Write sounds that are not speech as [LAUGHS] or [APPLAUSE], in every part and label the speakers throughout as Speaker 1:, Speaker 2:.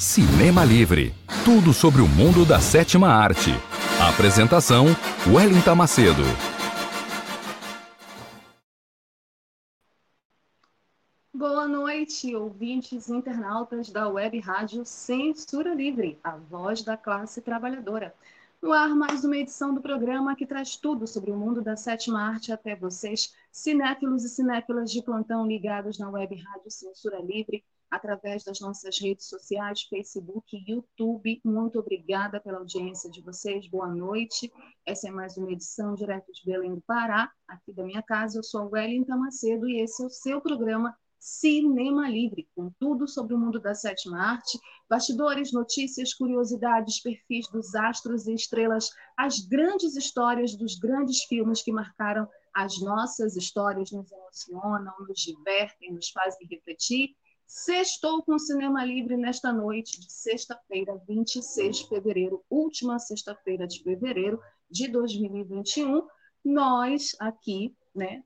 Speaker 1: Cinema Livre. Tudo sobre o mundo da sétima arte. Apresentação: Wellington Macedo.
Speaker 2: Boa noite, ouvintes internautas da web rádio Censura Livre, a voz da classe trabalhadora. No ar, mais uma edição do programa que traz tudo sobre o mundo da sétima arte até vocês, cinéfilos e cinéfilas de plantão ligados na web rádio Censura Livre, através das nossas redes sociais, Facebook e YouTube. Muito obrigada pela audiência de vocês. Boa noite. Essa é mais uma edição direto de Belém do Pará, aqui da minha casa. Eu sou Wellington Macedo e esse é o seu programa Cinema Livre, com tudo sobre o mundo da sétima arte, bastidores, notícias, curiosidades, perfis dos astros e estrelas, as grandes histórias dos grandes filmes que marcaram as nossas histórias, nos emocionam, nos divertem, nos fazem refletir Sextou com Cinema Livre nesta noite de sexta-feira, 26 de fevereiro, última sexta-feira de fevereiro de 2021. Nós aqui, né?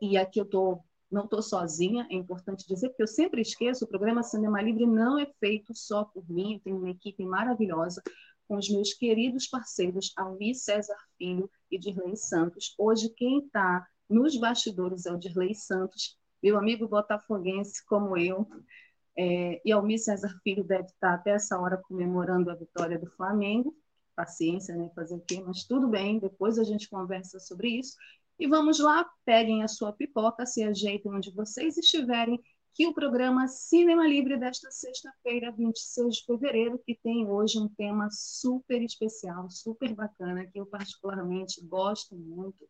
Speaker 2: E aqui eu tô, não estou sozinha, é importante dizer, porque eu sempre esqueço, o programa Cinema Livre não é feito só por mim, eu tenho uma equipe maravilhosa com os meus queridos parceiros Almi César Filho e Dirley Santos. Hoje quem está nos bastidores é o Dirley Santos, meu amigo botafoguense como eu, é, e Almir César Filho deve estar até essa hora comemorando a vitória do Flamengo. Paciência, né? Fazer o quê? Mas tudo bem, depois a gente conversa sobre isso. E vamos lá, peguem a sua pipoca, se ajeitem onde vocês estiverem, que o programa Cinema Livre desta sexta-feira, 26 de fevereiro, que tem hoje um tema super especial, super bacana, que eu particularmente gosto muito,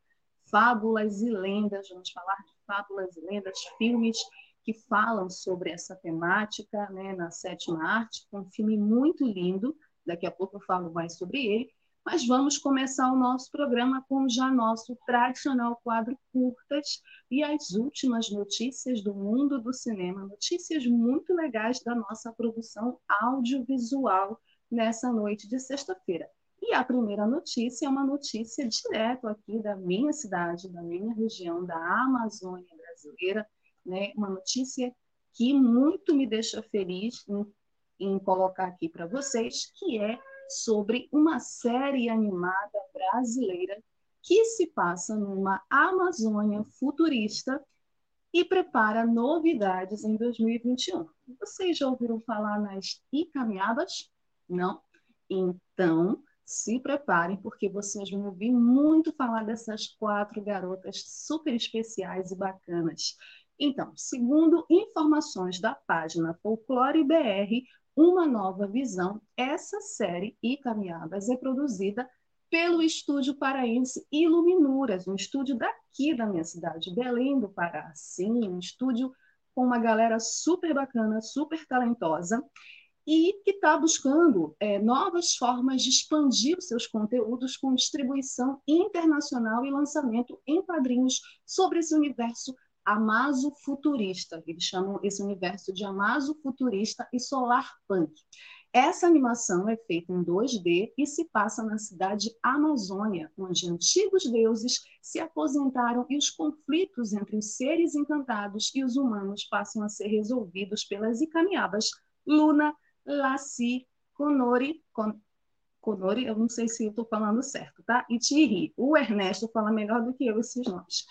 Speaker 2: fábulas e lendas, vamos falar de fábulas e lendas, filmes que falam sobre essa temática né, na sétima arte, um filme muito lindo, daqui a pouco eu falo mais sobre ele, mas vamos começar o nosso programa com já nosso tradicional quadro curtas e as últimas notícias do mundo do cinema, notícias muito legais da nossa produção audiovisual nessa noite de sexta-feira. E a primeira notícia é uma notícia direto aqui da minha cidade, da minha região, da Amazônia brasileira, né? uma notícia que muito me deixa feliz em, em colocar aqui para vocês, que é sobre uma série animada brasileira que se passa numa Amazônia futurista e prepara novidades em 2021. Vocês já ouviram falar nas Icameadas? Não? Então, se preparem, porque vocês vão ouvir muito falar dessas quatro garotas super especiais e bacanas. Então, segundo informações da página Folclore BR, uma nova visão, essa série e caminhadas é produzida pelo estúdio paraense Iluminuras, um estúdio daqui da minha cidade, Belém do Pará. Sim, um estúdio com uma galera super bacana, super talentosa e que está buscando é, novas formas de expandir os seus conteúdos com distribuição internacional e lançamento em quadrinhos sobre esse universo amazo futurista. Eles chamam esse universo de amazo futurista e solar punk. Essa animação é feita em 2D e se passa na cidade Amazônia, onde antigos deuses se aposentaram e os conflitos entre os seres encantados e os humanos passam a ser resolvidos pelas Icamiabas Luna, Laci, Conori, Con... Conori, eu não sei se estou falando certo, tá? E Thierry. O Ernesto fala melhor do que eu esses nomes.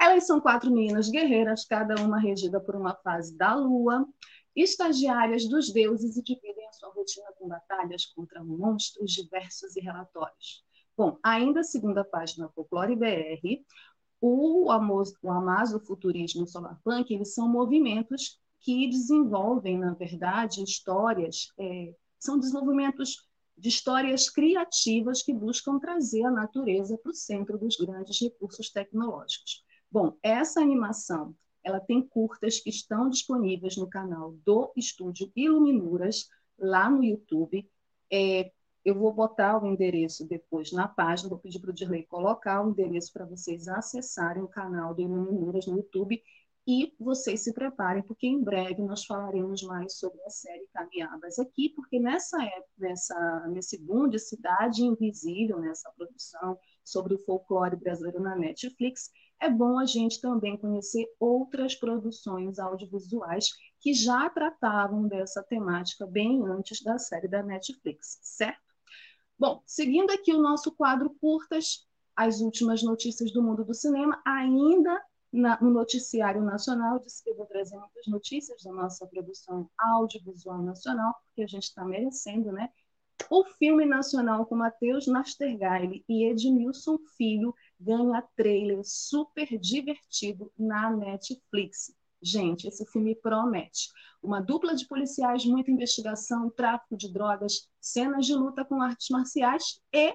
Speaker 2: Elas são quatro meninas guerreiras, cada uma regida por uma fase da lua, estagiárias dos deuses e dividem a sua rotina com batalhas contra monstros diversos e relatórios. Bom, ainda segundo a página Folclore BR, o, Amos, o Amazo Futurismo o Solarpunk, eles são movimentos que desenvolvem, na verdade, histórias, é, são desenvolvimentos de histórias criativas que buscam trazer a natureza para o centro dos grandes recursos tecnológicos. Bom, essa animação ela tem curtas que estão disponíveis no canal do Estúdio Iluminuras, lá no YouTube. É, eu vou botar o endereço depois na página, vou pedir para o Dirley colocar o endereço para vocês acessarem o canal do Iluminuras no YouTube e vocês se preparem, porque em breve nós falaremos mais sobre a série Caminhadas aqui, porque nessa época, nessa, nesse boom de Cidade Invisível, nessa produção sobre o folclore brasileiro na Netflix, é bom a gente também conhecer outras produções audiovisuais que já tratavam dessa temática bem antes da série da Netflix, certo? Bom, seguindo aqui o nosso quadro curtas, as últimas notícias do mundo do cinema, ainda na, no noticiário nacional, disse que eu vou trazer muitas notícias da nossa produção audiovisual nacional, porque a gente está merecendo, né? O filme nacional com Matheus Nastergaile e Edmilson Filho ganha trailer super divertido na Netflix. Gente, esse filme promete. Uma dupla de policiais, muita investigação, tráfico de drogas, cenas de luta com artes marciais e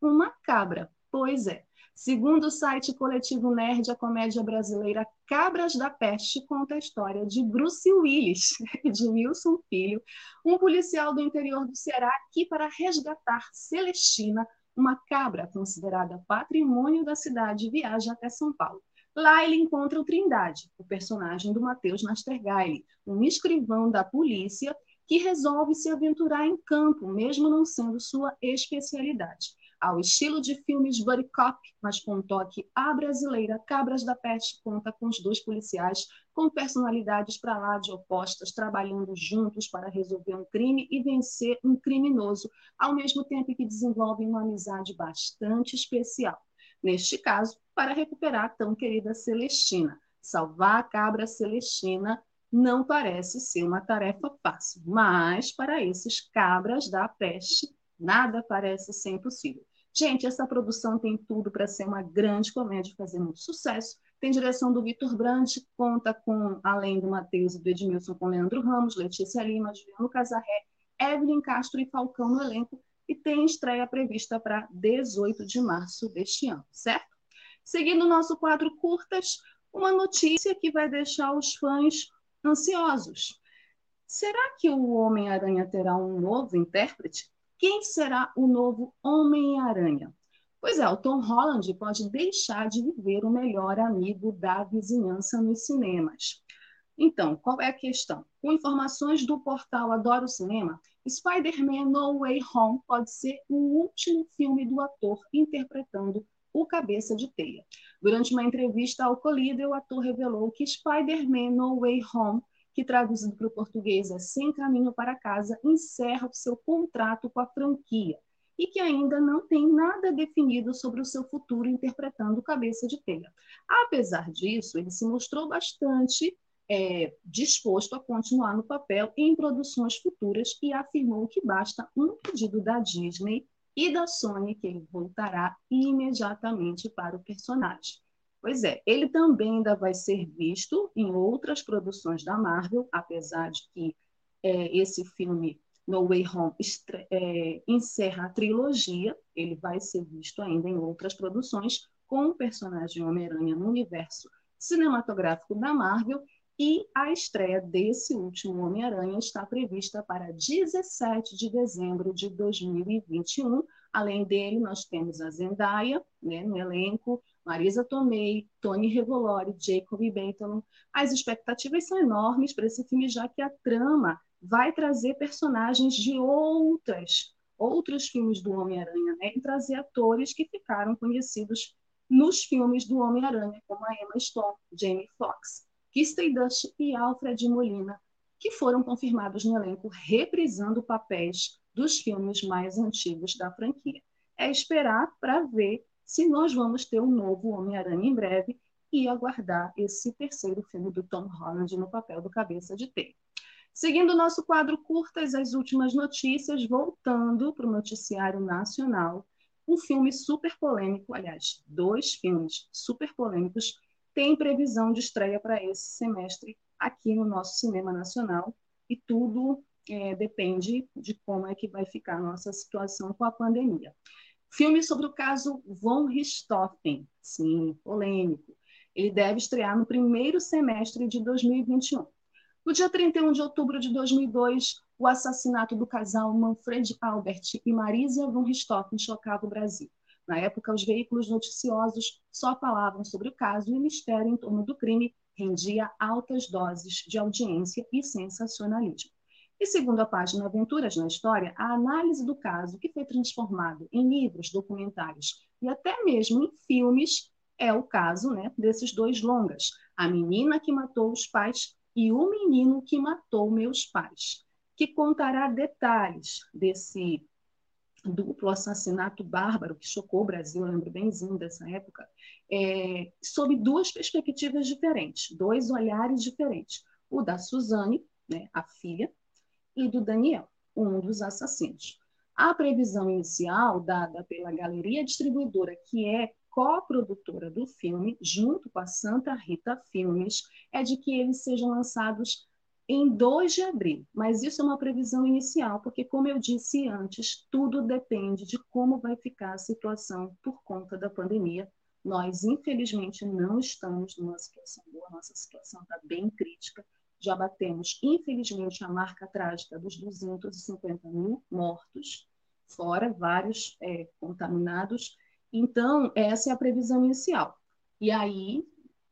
Speaker 2: uma cabra. Pois é. Segundo o site coletivo Nerd, a comédia brasileira Cabras da Peste conta a história de Bruce Willis, [LAUGHS] de Wilson Filho, um policial do interior do Ceará que, para resgatar Celestina, uma cabra considerada patrimônio da cidade, viaja até São Paulo. Lá ele encontra o Trindade, o personagem do Matheus Nastergaile, um escrivão da polícia que resolve se aventurar em campo, mesmo não sendo sua especialidade ao estilo de filmes buddy cop, mas com um toque à brasileira, Cabras da Peste conta com os dois policiais com personalidades para lá de opostas, trabalhando juntos para resolver um crime e vencer um criminoso, ao mesmo tempo que desenvolvem uma amizade bastante especial. Neste caso, para recuperar a tão querida Celestina. Salvar a cabra Celestina não parece ser uma tarefa fácil, mas para esses cabras da peste, nada parece ser impossível. Gente, essa produção tem tudo para ser uma grande comédia, fazer muito sucesso. Tem direção do Vitor Brandt, conta com, além do Matheus e do Edmilson, com Leandro Ramos, Letícia Lima, Juliano Casarré, Evelyn Castro e Falcão no elenco, e tem estreia prevista para 18 de março deste ano, certo? Seguindo o nosso quadro curtas, uma notícia que vai deixar os fãs ansiosos. Será que o Homem-Aranha terá um novo intérprete? Quem será o novo Homem-Aranha? Pois é, o Tom Holland pode deixar de viver o melhor amigo da vizinhança nos cinemas. Então, qual é a questão? Com informações do portal Adoro Cinema, Spider-Man No Way Home pode ser o último filme do ator interpretando o Cabeça de Teia. Durante uma entrevista ao Collider, o ator revelou que Spider-Man No Way Home que traduzido para o português é Sem Caminho para Casa, encerra o seu contrato com a franquia e que ainda não tem nada definido sobre o seu futuro interpretando Cabeça de Telha. Apesar disso, ele se mostrou bastante é, disposto a continuar no papel em produções futuras e afirmou que basta um pedido da Disney e da Sony que ele voltará imediatamente para o personagem. Pois é, ele também ainda vai ser visto em outras produções da Marvel, apesar de que é, esse filme No Way Home é, encerra a trilogia, ele vai ser visto ainda em outras produções com o personagem Homem-Aranha no universo cinematográfico da Marvel e a estreia desse último Homem-Aranha está prevista para 17 de dezembro de 2021. Além dele, nós temos a Zendaya né, no elenco, Marisa Tomei, Tony Revolori, Jacob Batalon. As expectativas são enormes para esse filme, já que a trama vai trazer personagens de outras, outros filmes do Homem-Aranha, né? e trazer atores que ficaram conhecidos nos filmes do Homem-Aranha, como a Emma Stone, Jamie Foxx, Kirsten Dunst e Alfred Molina, que foram confirmados no elenco reprisando papéis dos filmes mais antigos da franquia. É esperar para ver se nós vamos ter um novo Homem-Aranha em breve e aguardar esse terceiro filme do Tom Holland no papel do Cabeça de T. Seguindo o nosso quadro curtas, as últimas notícias, voltando para o noticiário nacional, um filme super polêmico, aliás, dois filmes super polêmicos, têm previsão de estreia para esse semestre aqui no nosso cinema nacional e tudo é, depende de como é que vai ficar a nossa situação com a pandemia. Filme sobre o caso von Richthofen, sim, polêmico. Ele deve estrear no primeiro semestre de 2021. No dia 31 de outubro de 2002, o assassinato do casal Manfred Albert e Marisa von Richthofen chocava o Brasil. Na época, os veículos noticiosos só falavam sobre o caso e o mistério em torno do crime rendia altas doses de audiência e sensacionalismo. E segundo a página Aventuras na História, a análise do caso, que foi transformado em livros, documentários e até mesmo em filmes, É o caso né, desses dois longas, A Menina que Matou os Pais e O Menino que Matou Meus Pais, que contará detalhes desse duplo assassinato bárbaro que chocou o Brasil, eu lembro benzinho dessa época, é, sob duas perspectivas diferentes, dois olhares diferentes. O da Suzane, né, a filha, e do Daniel, um dos assassinos. A previsão inicial dada pela galeria distribuidora, que é coprodutora do filme, junto com a Santa Rita Filmes, é de que eles sejam lançados em 2 de abril, mas isso é uma previsão inicial, porque, como eu disse antes, tudo depende de como vai ficar a situação por conta da pandemia. Nós, infelizmente, não estamos numa situação boa, nossa situação está bem crítica. Já batemos, infelizmente, a marca trágica dos 250 mil mortos, fora vários é, contaminados. Então, essa é a previsão inicial. E aí,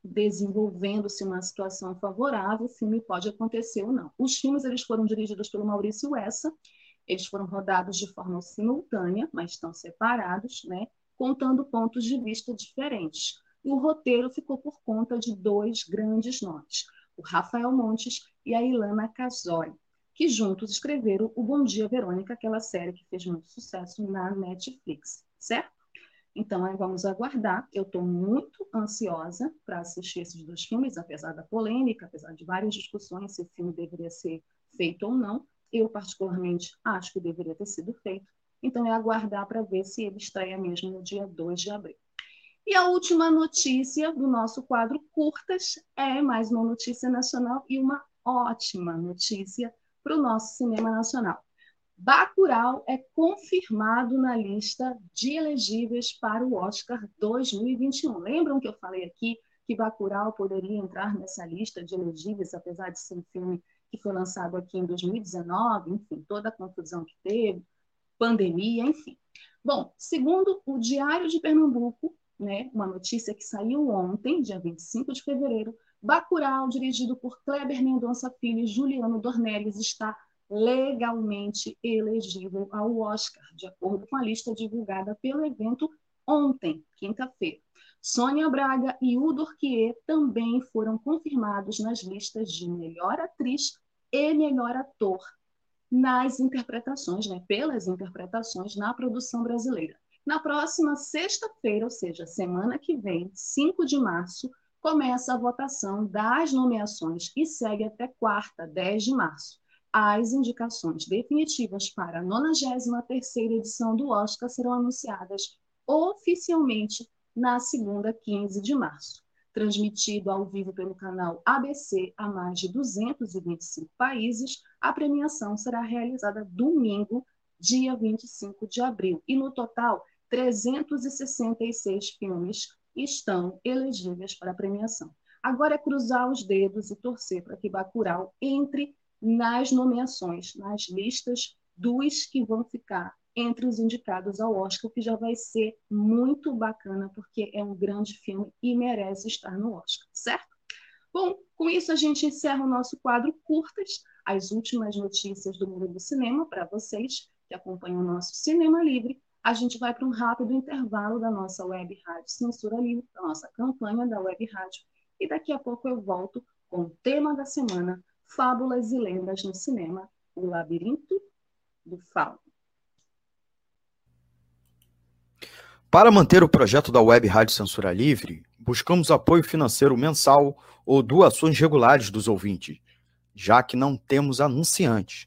Speaker 2: desenvolvendo-se uma situação favorável, o filme pode acontecer ou não. Os filmes eles foram dirigidos pelo Maurício Essa, eles foram rodados de forma simultânea, mas estão separados, né, contando pontos de vista diferentes. E o roteiro ficou por conta de dois grandes nomes, o Rafael Montes e a Ilana Casori, que juntos escreveram O Bom Dia Verônica, aquela série que fez muito sucesso na Netflix, certo? Então, aí vamos aguardar. Eu estou muito ansiosa para assistir esses dois filmes, apesar da polêmica, apesar de várias discussões se o filme deveria ser feito ou não. Eu, particularmente, acho que deveria ter sido feito. Então, é aguardar para ver se ele estreia mesmo no dia 2 de abril. E a última notícia do nosso quadro Curtas é mais uma notícia nacional e uma ótima notícia para o nosso cinema nacional. Bacurau é confirmado na lista de elegíveis para o Oscar 2021. Lembram que eu falei aqui que Bacurau poderia entrar nessa lista de elegíveis, apesar de ser um filme que foi lançado aqui em 2019, enfim, toda a confusão que teve, pandemia, enfim. Bom, segundo o Diário de Pernambuco, né, uma notícia que saiu ontem, dia 25 de fevereiro, Bacurau, dirigido por Kleber Mendonça Filho e Juliano Dornelles, está legalmente elegível ao Oscar, de acordo com a lista divulgada pelo evento ontem, quinta-feira. Sônia Braga e Udo Urquier também foram confirmados nas listas de melhor atriz e melhor ator nas interpretações, né, pelas interpretações na produção brasileira. Na próxima sexta-feira, ou seja, semana que vem, 5 de março, começa a votação das nomeações e segue até quarta, 10 de março. As indicações definitivas para a 93ª edição do Oscar serão anunciadas oficialmente na segunda, 15 de março. Transmitido ao vivo pelo canal ABC a mais de 225 países, a premiação será realizada domingo, dia 25 de abril. E no total, 366 filmes estão elegíveis para a premiação. Agora é cruzar os dedos e torcer para que Bacurau entre nas nomeações, nas listas dos que vão ficar entre os indicados ao Oscar, que já vai ser muito bacana, porque é um grande filme e merece estar no Oscar, certo? Bom, com isso a gente encerra o nosso quadro Curtas, as últimas notícias do mundo do cinema para vocês que acompanham o nosso Cinema Livre. A gente vai para um rápido intervalo da nossa web rádio Censura Livre, da nossa campanha da web rádio, e daqui a pouco eu volto com o tema da semana, Fábulas e Lendas no Cinema, O Labirinto do Fauno.
Speaker 3: Para manter o projeto da Web Rádio Censura Livre, buscamos apoio financeiro mensal ou doações regulares dos ouvintes, já que não temos anunciantes,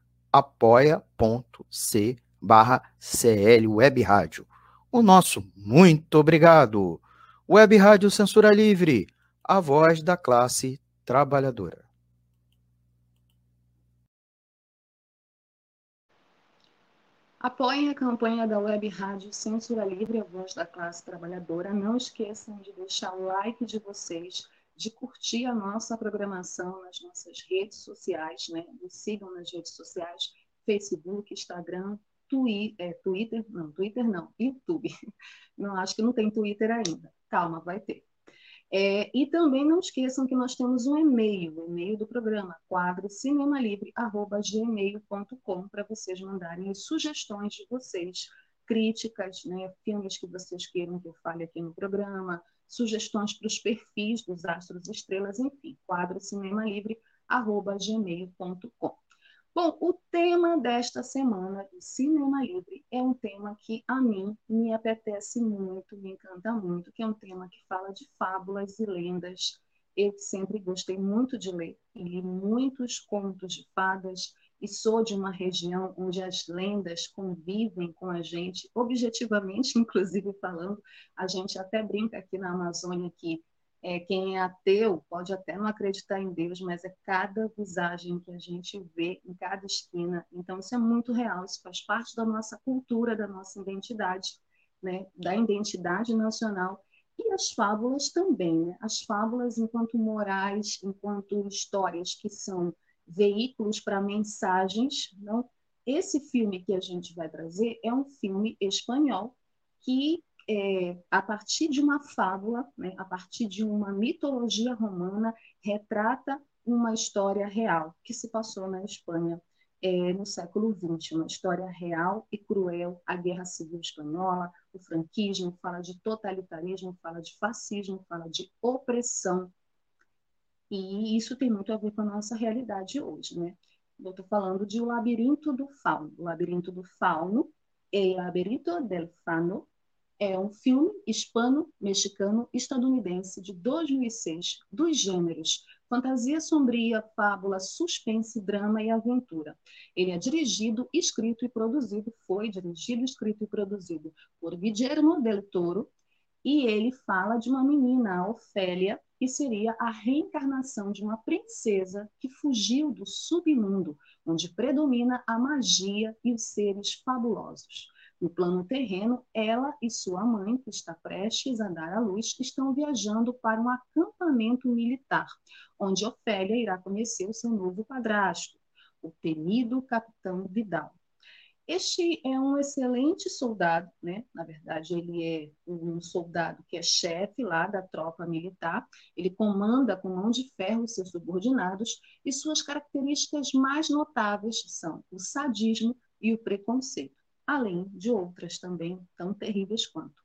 Speaker 3: apoia.c barra CL Web Rádio. O nosso muito obrigado. Web Rádio Censura Livre, a voz da classe trabalhadora.
Speaker 2: Apoiem a campanha da Web Rádio Censura Livre, a voz da classe trabalhadora. Não esqueçam de deixar o like de vocês, de curtir a nossa programação nas nossas redes sociais, né? Nos sigam nas redes sociais, Facebook, Instagram, Twi é, Twitter, não, Twitter não, YouTube. [LAUGHS] Não, acho que não tem Twitter ainda. Calma, vai ter. É, e também não esqueçam que nós temos um e-mail, o e-mail do programa, quadro cinemalivre.gmail.com, para vocês mandarem sugestões de vocês, críticas, né, filmes que vocês queiram que eu fale aqui no programa, sugestões para os perfis dos astros estrelas, enfim, quadro cinemalivre.gmail.com. Bom, o tema desta semana de Cinema Livre é um tema que a mim me apetece muito, me encanta muito, que é um tema que fala de fábulas e lendas. Eu sempre gostei muito de ler, li muitos contos de fadas e sou de uma região onde as lendas convivem com a gente, objetivamente, [LAUGHS] inclusive falando, a gente até brinca aqui na Amazônia que é, quem é ateu pode até não acreditar em Deus, mas é cada visagem que a gente vê em cada esquina. Então, isso é muito real, isso faz parte da nossa cultura, da nossa identidade, né? da identidade nacional. E as fábulas também, né? as fábulas enquanto morais, enquanto histórias que são veículos para mensagens. Não? Esse filme que a gente vai trazer é um filme espanhol que é, a partir de uma fábula, né, a partir de uma mitologia romana, retrata uma história real que se passou na Espanha é, no século XX, uma história real e cruel, a Guerra Civil Espanhola, o franquismo, fala de totalitarismo, fala de fascismo, fala de opressão. E isso tem muito a ver com a nossa realidade hoje, né? Eu estou falando de O Labirinto do Fauno. O Labirinto do Fauno, El Labirinto del Fano, é um filme hispano-mexicano estadunidense de 2006 dos gêneros fantasia sombria, fábula, suspense, drama e aventura. Ele é dirigido, escrito e produzido, foi dirigido, escrito e produzido por Guillermo del Toro, e ele fala de uma menina, Ofélia, que seria a reencarnação de uma princesa que fugiu do submundo, onde predomina a magia e os seres fabulosos. No plano terreno, ela e sua mãe, que está prestes a dar à luz, estão viajando para um acampamento militar, onde Ofélia irá conhecer o seu novo padrasto, o temido capitão Vidal. Este é um excelente soldado, né? Na verdade, ele é um soldado que é chefe lá da tropa militar. Ele comanda com mão de ferro seus subordinados e suas características mais notáveis são o sadismo e o preconceito além de outras também tão terríveis quanto.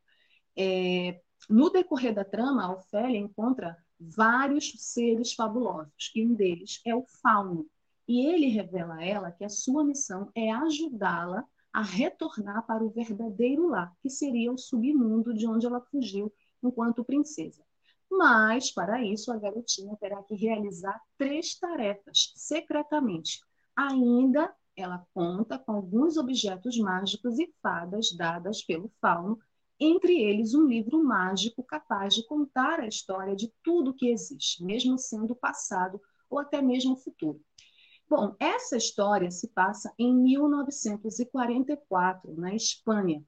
Speaker 2: É, no decorrer da trama, a Ofélia encontra vários seres fabulosos, e um deles é o Fauno. E ele revela a ela que a sua missão é ajudá-la a retornar para o verdadeiro lar, que seria o submundo de onde ela fugiu enquanto princesa. Mas, para isso, a garotinha terá que realizar três tarefas secretamente, ainda ela conta com alguns objetos mágicos e fadas dadas pelo fauno, entre eles um livro mágico capaz de contar a história de tudo que existe, mesmo sendo passado ou até mesmo futuro. Bom, essa história se passa em 1944, na Espanha,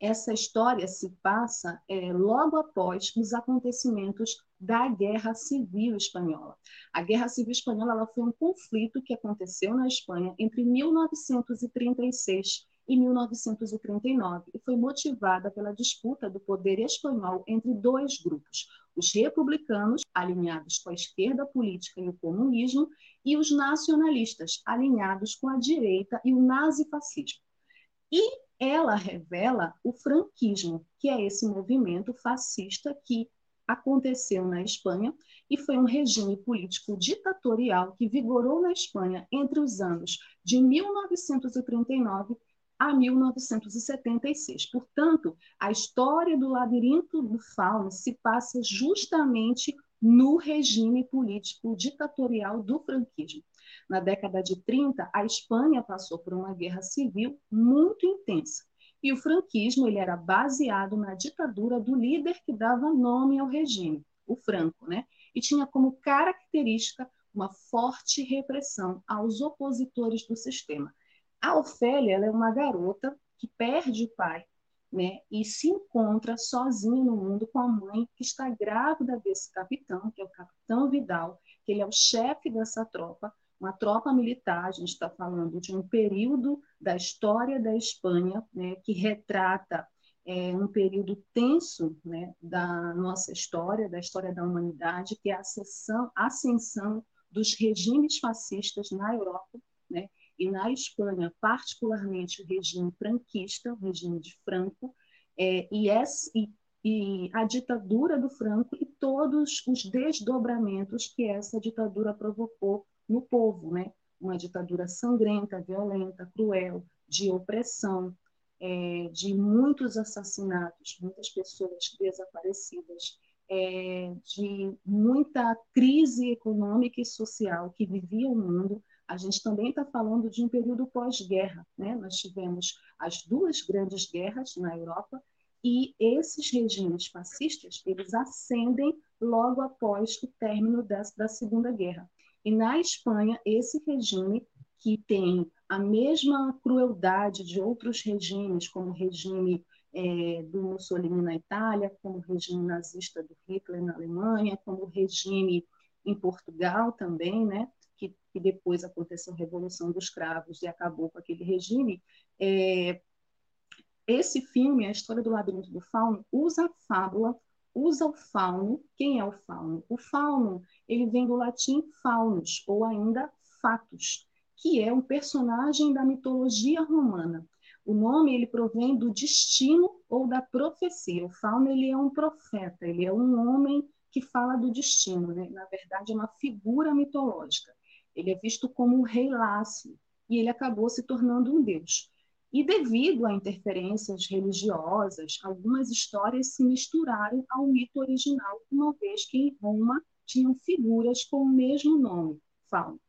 Speaker 2: essa história se passa é, logo após os acontecimentos da Guerra Civil Espanhola. A Guerra Civil Espanhola foi um conflito que aconteceu na Espanha entre 1936 e 1939 e foi motivada pela disputa do poder espanhol entre dois grupos, os republicanos, alinhados com a esquerda política e o comunismo, e os nacionalistas, alinhados com a direita e o nazifascismo. E ela revela o franquismo, que é esse movimento fascista que aconteceu na Espanha e foi um regime político ditatorial que vigorou na Espanha entre os anos de 1939 a 1976. Portanto, a história do labirinto do fauno se passa justamente no regime político ditatorial do franquismo. Na década de 30, a Espanha passou por uma guerra civil muito intensa. E o franquismo ele era baseado na ditadura do líder que dava nome ao regime, o Franco, né? E tinha como característica uma forte repressão aos opositores do sistema. A Ofélia é uma garota que perde o pai, né, e se encontra sozinho no mundo com a mãe que está grávida desse capitão, que é o capitão Vidal, que ele é o chefe dessa tropa, uma tropa militar, a gente está falando de um período da história da Espanha, né, que retrata é, um período tenso né, da nossa história, da história da humanidade, que é a ascensão, ascensão dos regimes fascistas na Europa, né, e na Espanha, particularmente o regime franquista, o regime de Franco, é, e, essa, e, e a ditadura do Franco e todos os desdobramentos que essa ditadura provocou no povo, né? Uma ditadura sangrenta, violenta, cruel, de opressão, é, de muitos assassinatos, muitas pessoas desaparecidas, é, de muita crise econômica e social que vivia o mundo, a gente também está falando de um período pós-guerra. Né? Nós tivemos as duas grandes guerras na Europa e esses regimes fascistas eles ascendem logo após o término da, da Segunda Guerra. E na Espanha, esse regime, que tem a mesma crueldade de outros regimes, como o regime é, do Mussolini na Itália, como o regime nazista do Hitler na Alemanha, como o regime em Portugal também, né? Que, que depois aconteceu a Revolução dos Cravos e acabou com aquele regime, é, esse filme, a história do labirinto do fauno, usa a fábula, usa o fauno. Quem é o fauno? O fauno, ele vem do latim faunus, ou ainda fatus, que é um personagem da mitologia romana. O nome ele provém do destino ou da profecia. O fauno ele é um profeta, ele é um homem que fala do destino, né? na verdade é uma figura mitológica. Ele é visto como um rei Lácio e ele acabou se tornando um deus. E devido a interferências religiosas, algumas histórias se misturaram ao mito original, uma vez que em Roma tinham figuras com o mesmo nome, Fauno.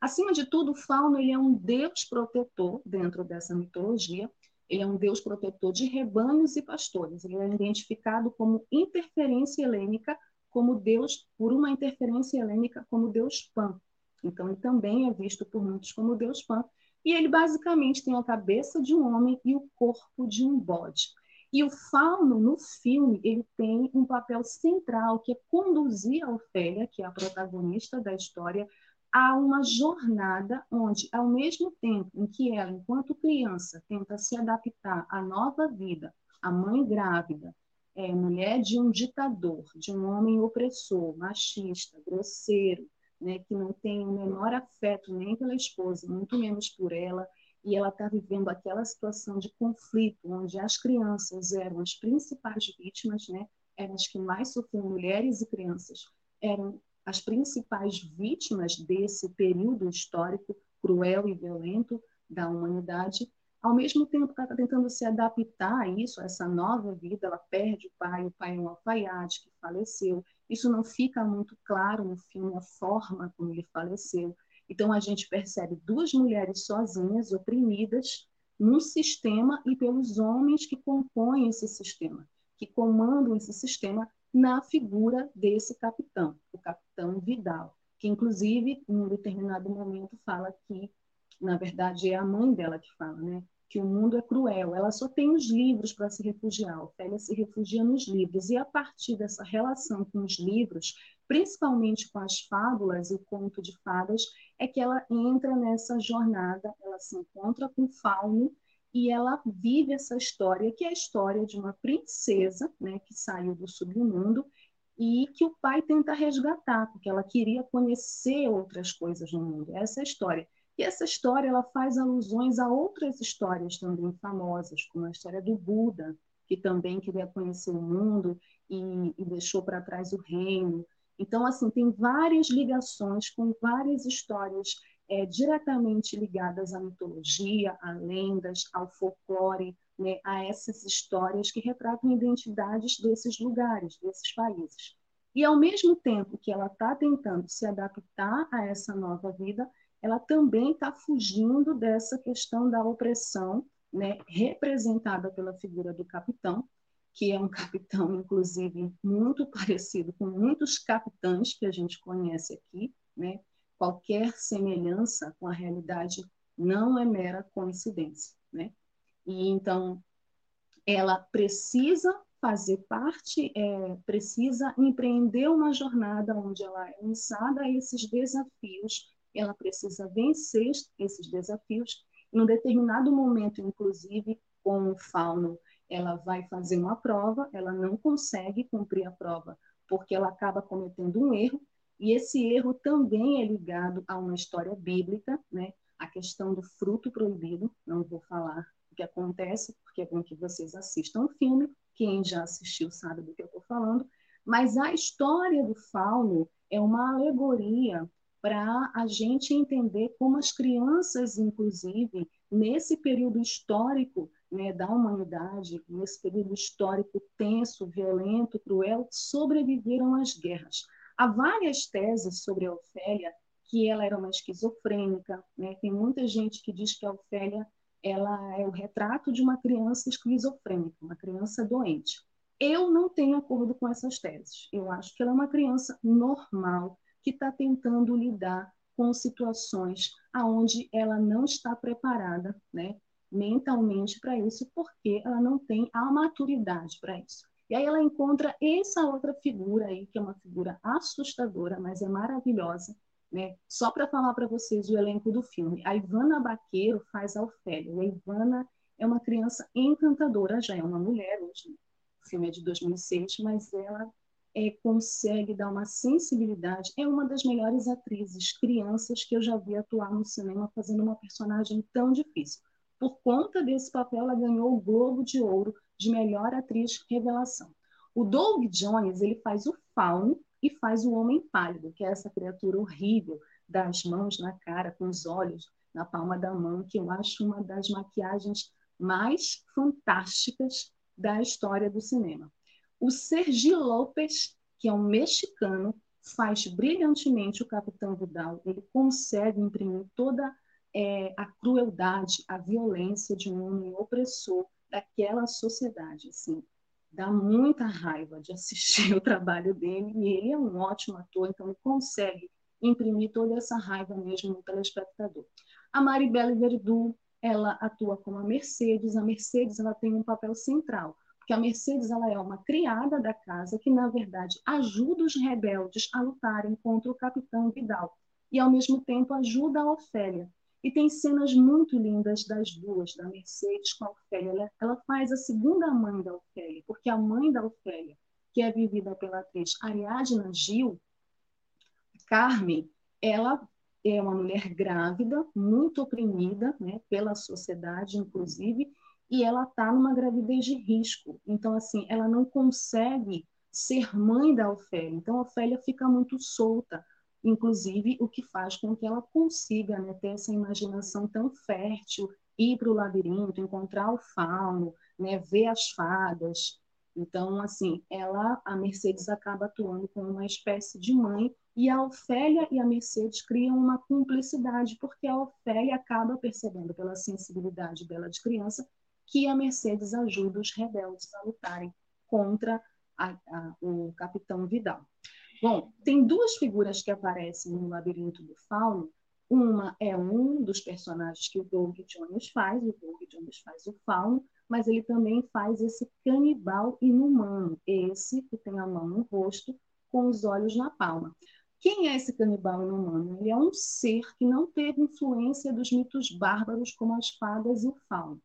Speaker 2: Acima de tudo, Fauno ele é um deus protetor dentro dessa mitologia. Ele é um deus protetor de rebanhos e pastores. Ele é identificado como interferência helênica, como deus por uma interferência helênica como deus Pan, então, ele também é visto por muitos como Deus Pan. E ele basicamente tem a cabeça de um homem e o corpo de um bode. E o fauno, no filme, ele tem um papel central, que é conduzir a Ofélia, que é a protagonista da história, a uma jornada onde, ao mesmo tempo em que ela, enquanto criança, tenta se adaptar à nova vida, a mãe grávida, é mulher de um ditador, de um homem opressor, machista, grosseiro, né, que não tem o menor afeto nem pela esposa, muito menos por ela, e ela está vivendo aquela situação de conflito, onde as crianças eram as principais vítimas, né, eram as que mais sofriam, mulheres e crianças, eram as principais vítimas desse período histórico cruel e violento da humanidade, ao mesmo tempo que ela está tentando se adaptar a isso, a essa nova vida, ela perde o pai, o pai é um alfaiate que faleceu, isso não fica muito claro no filme, a forma como ele faleceu. Então, a gente percebe duas mulheres sozinhas, oprimidas, num sistema e pelos homens que compõem esse sistema, que comandam esse sistema na figura desse capitão, o capitão Vidal, que, inclusive, em um determinado momento, fala que, na verdade, é a mãe dela que fala, né? Que o mundo é cruel. Ela só tem os livros para se refugiar. Ofélia se refugia nos livros. E a partir dessa relação com os livros, principalmente com as fábulas e o conto de fadas, é que ela entra nessa jornada, ela se encontra com fauno e ela vive essa história, que é a história de uma princesa né, que saiu do submundo e que o pai tenta resgatar, porque ela queria conhecer outras coisas no mundo. Essa é a história. E essa história ela faz alusões a outras histórias também famosas, como a história do Buda, que também queria conhecer o mundo e, e deixou para trás o reino. Então, assim, tem várias ligações com várias histórias é, diretamente ligadas à mitologia, a lendas, ao folclore, né, a essas histórias que retratam identidades desses lugares, desses países. E, ao mesmo tempo que ela está tentando se adaptar a essa nova vida, ela também está fugindo dessa questão da opressão, né, representada pela figura do capitão, que é um capitão, inclusive, muito parecido com muitos capitães que a gente conhece aqui, né? Qualquer semelhança com a realidade não é mera coincidência, né? E então ela precisa fazer parte, é, precisa empreender uma jornada onde ela é lançada a esses desafios, ela precisa vencer esses desafios. Em um determinado momento, inclusive, com o fauno, ela vai fazer uma prova, ela não consegue cumprir a prova porque ela acaba cometendo um erro, e esse erro também é ligado a uma história bíblica, né? a questão do fruto proibido, não vou falar o que acontece, porque é bom que vocês assistam o filme, quem já assistiu sabe do que eu estou falando, mas a história do fauno é uma alegoria para a gente entender como as crianças, inclusive, nesse período histórico né, da humanidade, nesse período histórico tenso, violento, cruel, sobreviveram às guerras. Há várias teses sobre a Ofélia, que ela era uma esquizofrênica, né? tem muita gente que diz que a Ofélia ela é o retrato de uma criança esquizofrênica, uma criança doente. Eu não tenho acordo com essas teses. Eu acho que ela é uma criança normal que está tentando lidar com situações aonde ela não está preparada, né, mentalmente para isso, porque ela não tem a maturidade para isso. E aí ela encontra essa outra figura aí, que é uma figura assustadora, mas é maravilhosa, né? Só para falar para vocês o elenco do filme. A Ivana Baqueiro faz a Ofélia. A Ivana é uma criança encantadora, já é uma mulher hoje. O filme é de 2006, mas ela é, consegue dar uma sensibilidade. É uma das melhores atrizes crianças que eu já vi atuar no cinema fazendo uma personagem tão difícil. Por conta desse papel, ela ganhou o Globo de Ouro de melhor atriz revelação. O Doug Jones ele faz o Fauno e faz o Homem Pálido, que é essa criatura horrível das mãos na cara, com os olhos na palma da mão, que eu acho uma das maquiagens mais fantásticas da história do cinema. O Sergi Lopes, que é um mexicano, faz brilhantemente o Capitão Vidal. Ele consegue imprimir toda é, a crueldade, a violência de um homem opressor daquela sociedade. Assim, dá muita raiva de assistir [LAUGHS] o trabalho dele e ele é um ótimo ator, então ele consegue imprimir toda essa raiva mesmo no telespectador. A Maribela Verdú, ela atua como a Mercedes. A Mercedes ela tem um papel central que a Mercedes ela é uma criada da casa que, na verdade, ajuda os rebeldes a lutarem contra o capitão Vidal e, ao mesmo tempo, ajuda a Ofélia. E tem cenas muito lindas das duas, da Mercedes com a Ofélia. Ela, ela faz a segunda mãe da Ofélia, porque a mãe da Ofélia, que é vivida pela atriz Ariadna Gil, Carmen, ela é uma mulher grávida, muito oprimida né, pela sociedade, inclusive, e ela está numa gravidez de risco. Então, assim, ela não consegue ser mãe da Ofélia. Então, a Ofélia fica muito solta, inclusive o que faz com que ela consiga né, ter essa imaginação tão fértil, ir para o labirinto, encontrar o fauno, né, ver as fadas. Então, assim, ela, a Mercedes acaba atuando como uma espécie de mãe e a Ofélia e a Mercedes criam uma cumplicidade, porque a Ofélia acaba percebendo pela sensibilidade dela de criança que a Mercedes ajuda os rebeldes a lutarem contra a, a, o capitão Vidal. Bom, tem duas figuras que aparecem no Labirinto do Fauno. Uma é um dos personagens que o Doug Jones faz, o Doug Jones faz o Fauno, mas ele também faz esse canibal inumano, esse que tem a mão no rosto com os olhos na palma. Quem é esse canibal inumano? Ele é um ser que não teve influência dos mitos bárbaros como as fadas e o fauno.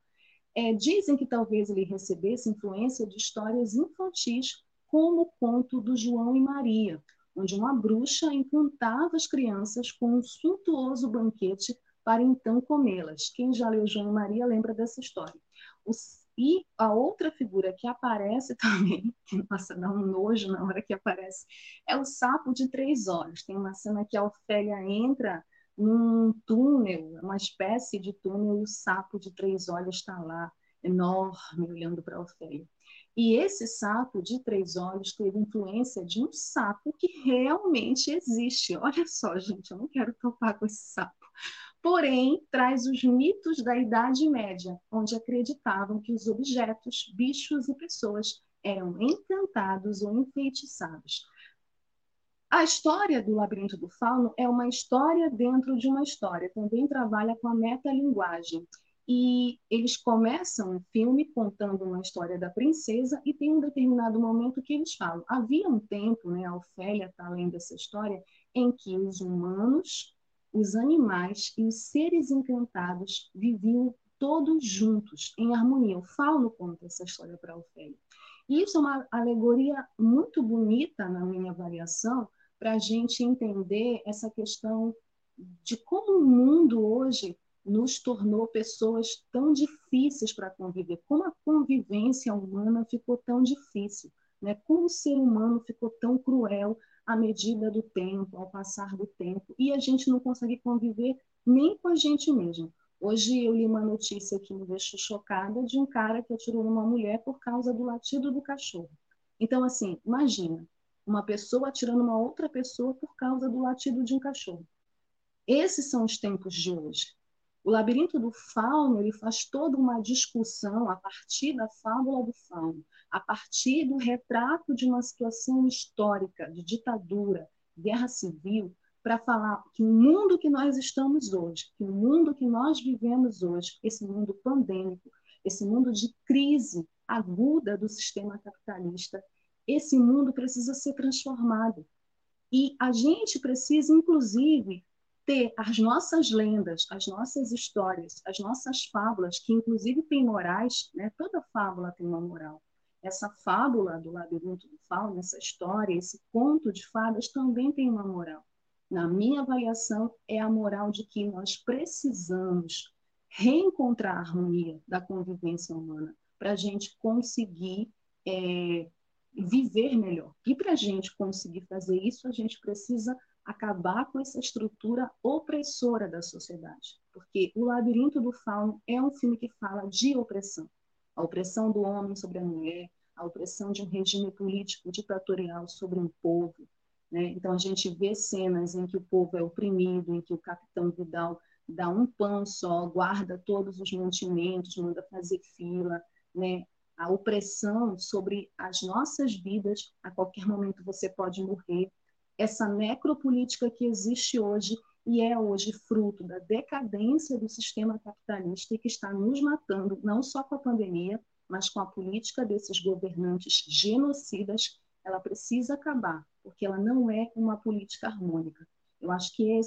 Speaker 2: É, dizem que talvez ele recebesse influência de histórias infantis, como o conto do João e Maria, onde uma bruxa encantava as crianças com um suntuoso banquete para então comê-las. Quem já leu João e Maria lembra dessa história. e a outra figura que aparece [LAUGHS] também, que nossa, dá um nojo na hora que aparece, é o sapo de três olhos. Tem uma cena que a Ofélia entra num túnel, uma espécie de túnel, e o sapo de três olhos está lá, enorme, olhando para Ofélia. E esse sapo de três olhos teve influência de um sapo que realmente existe. Olha só, gente, eu não quero topar com esse sapo. Porém, traz os mitos da Idade Média, onde acreditavam que os objetos, bichos e pessoas eram encantados ou enfeitiçados. A história do Labirinto do Fauno é uma história dentro de uma história, também trabalha com a metalinguagem. E eles começam o filme contando uma história da princesa e tem um determinado momento que eles falam. Havia um tempo, né, a Ofélia está lendo essa história, em que os humanos, os animais e os seres encantados viviam todos juntos, em harmonia. O Fauno conta essa história para a Ofélia. E isso é uma alegoria muito bonita, na minha avaliação, para a gente entender essa questão de como o mundo hoje nos tornou pessoas tão difíceis para conviver, como a convivência humana ficou tão difícil, né? como o ser humano ficou tão cruel à medida do tempo, ao passar do tempo, e a gente não consegue conviver nem com a gente mesmo. Hoje eu li uma notícia que me deixou chocada de um cara que atirou numa mulher por causa do latido do cachorro. Então, assim, imagina, uma pessoa atirando uma outra pessoa por causa do latido de um cachorro. Esses são os tempos de hoje. O labirinto do fauno ele faz toda uma discussão a partir da fábula do fauno, a partir do retrato de uma situação histórica de ditadura, guerra civil, para falar que o mundo que nós estamos hoje, que o mundo que nós vivemos hoje, esse mundo pandêmico, esse mundo de crise aguda do sistema capitalista, esse mundo precisa ser transformado. E a gente precisa, inclusive, ter as nossas lendas, as nossas histórias, as nossas fábulas, que inclusive têm morais, né? toda fábula tem uma moral. Essa fábula do labirinto do fauno, essa história, esse conto de fadas também tem uma moral na minha avaliação, é a moral de que nós precisamos reencontrar a harmonia da convivência humana para a gente conseguir é, viver melhor. E para a gente conseguir fazer isso, a gente precisa acabar com essa estrutura opressora da sociedade. Porque O Labirinto do Fauno é um filme que fala de opressão. A opressão do homem sobre a mulher, a opressão de um regime político ditatorial sobre um povo, né? Então, a gente vê cenas em que o povo é oprimido, em que o capitão Vidal dá um pão só, guarda todos os mantimentos, manda fazer fila, né? A opressão sobre as nossas vidas, a qualquer momento você pode morrer. Essa necropolítica que existe hoje e é hoje fruto da decadência do sistema capitalista e que está nos matando, não só com a pandemia, mas com a política desses governantes genocidas ela precisa acabar, porque ela não é uma política harmônica. Eu acho que é,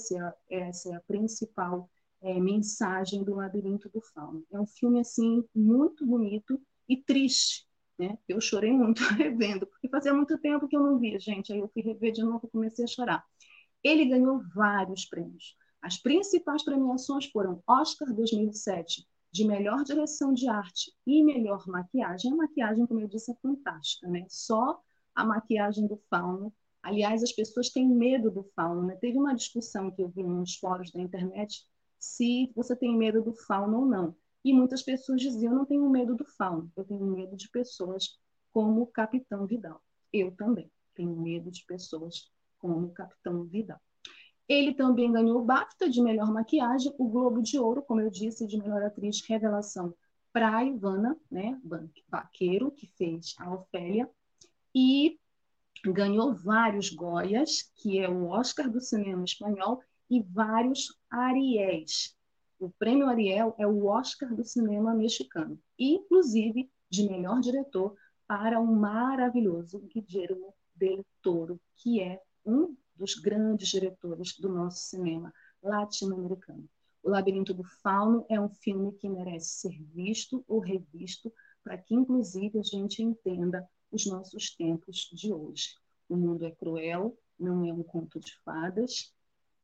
Speaker 2: essa é a principal é, mensagem do Labirinto do Fauno. É um filme assim muito bonito e triste, né? Eu chorei muito [LAUGHS] revendo, porque fazia muito tempo que eu não via, gente. Aí eu fui rever de novo e comecei a chorar. Ele ganhou vários prêmios. As principais premiações foram Oscar 2007 de melhor direção de arte e melhor maquiagem. A maquiagem, como eu disse, é fantástica, né? Só a maquiagem do fauno. Aliás, as pessoas têm medo do fauno. Né? Teve uma discussão que eu vi nos fóruns da internet se você tem medo do fauno ou não. E muitas pessoas diziam: eu não tenho medo do fauno, eu tenho medo de pessoas como o Capitão Vidal. Eu também tenho medo de pessoas como o Capitão Vidal. Ele também ganhou o BAFTA de melhor maquiagem, o Globo de Ouro, como eu disse, de melhor atriz revelação para Ivana, né, Vaqueiro, que fez a Ofélia, e ganhou vários Goias, que é o Oscar do cinema espanhol, e vários Ariéis. O prêmio Ariel é o Oscar do cinema mexicano, inclusive de melhor diretor para o maravilhoso Guillermo del Toro, que é um dos grandes diretores do nosso cinema latino-americano. O Labirinto do Fauno é um filme que merece ser visto ou revisto para que, inclusive, a gente entenda os nossos tempos de hoje. O mundo é cruel, não é um conto de fadas,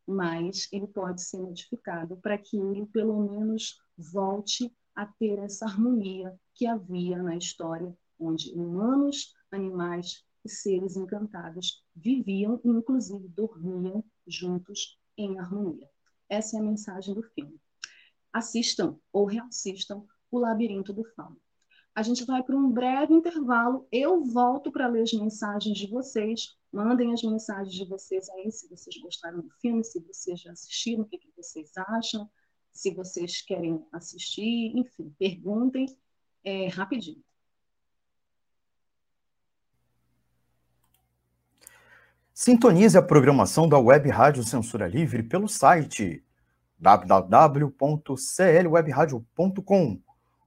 Speaker 2: mas ele pode ser modificado para que ele, pelo menos, volte a ter essa harmonia que havia na história, onde humanos, animais e seres encantados viviam e, inclusive, dormiam juntos em harmonia. Essa é a mensagem do filme. Assistam ou reassistam O Labirinto do Fauno. A gente vai para um breve intervalo. Eu volto para ler as mensagens de vocês. Mandem as mensagens de vocês aí, se vocês gostaram do filme, se vocês já assistiram, o que, que vocês acham, se vocês querem assistir, enfim, perguntem é, rapidinho.
Speaker 3: Sintonize a programação da Web Rádio Censura Livre pelo site www.clwebradio.com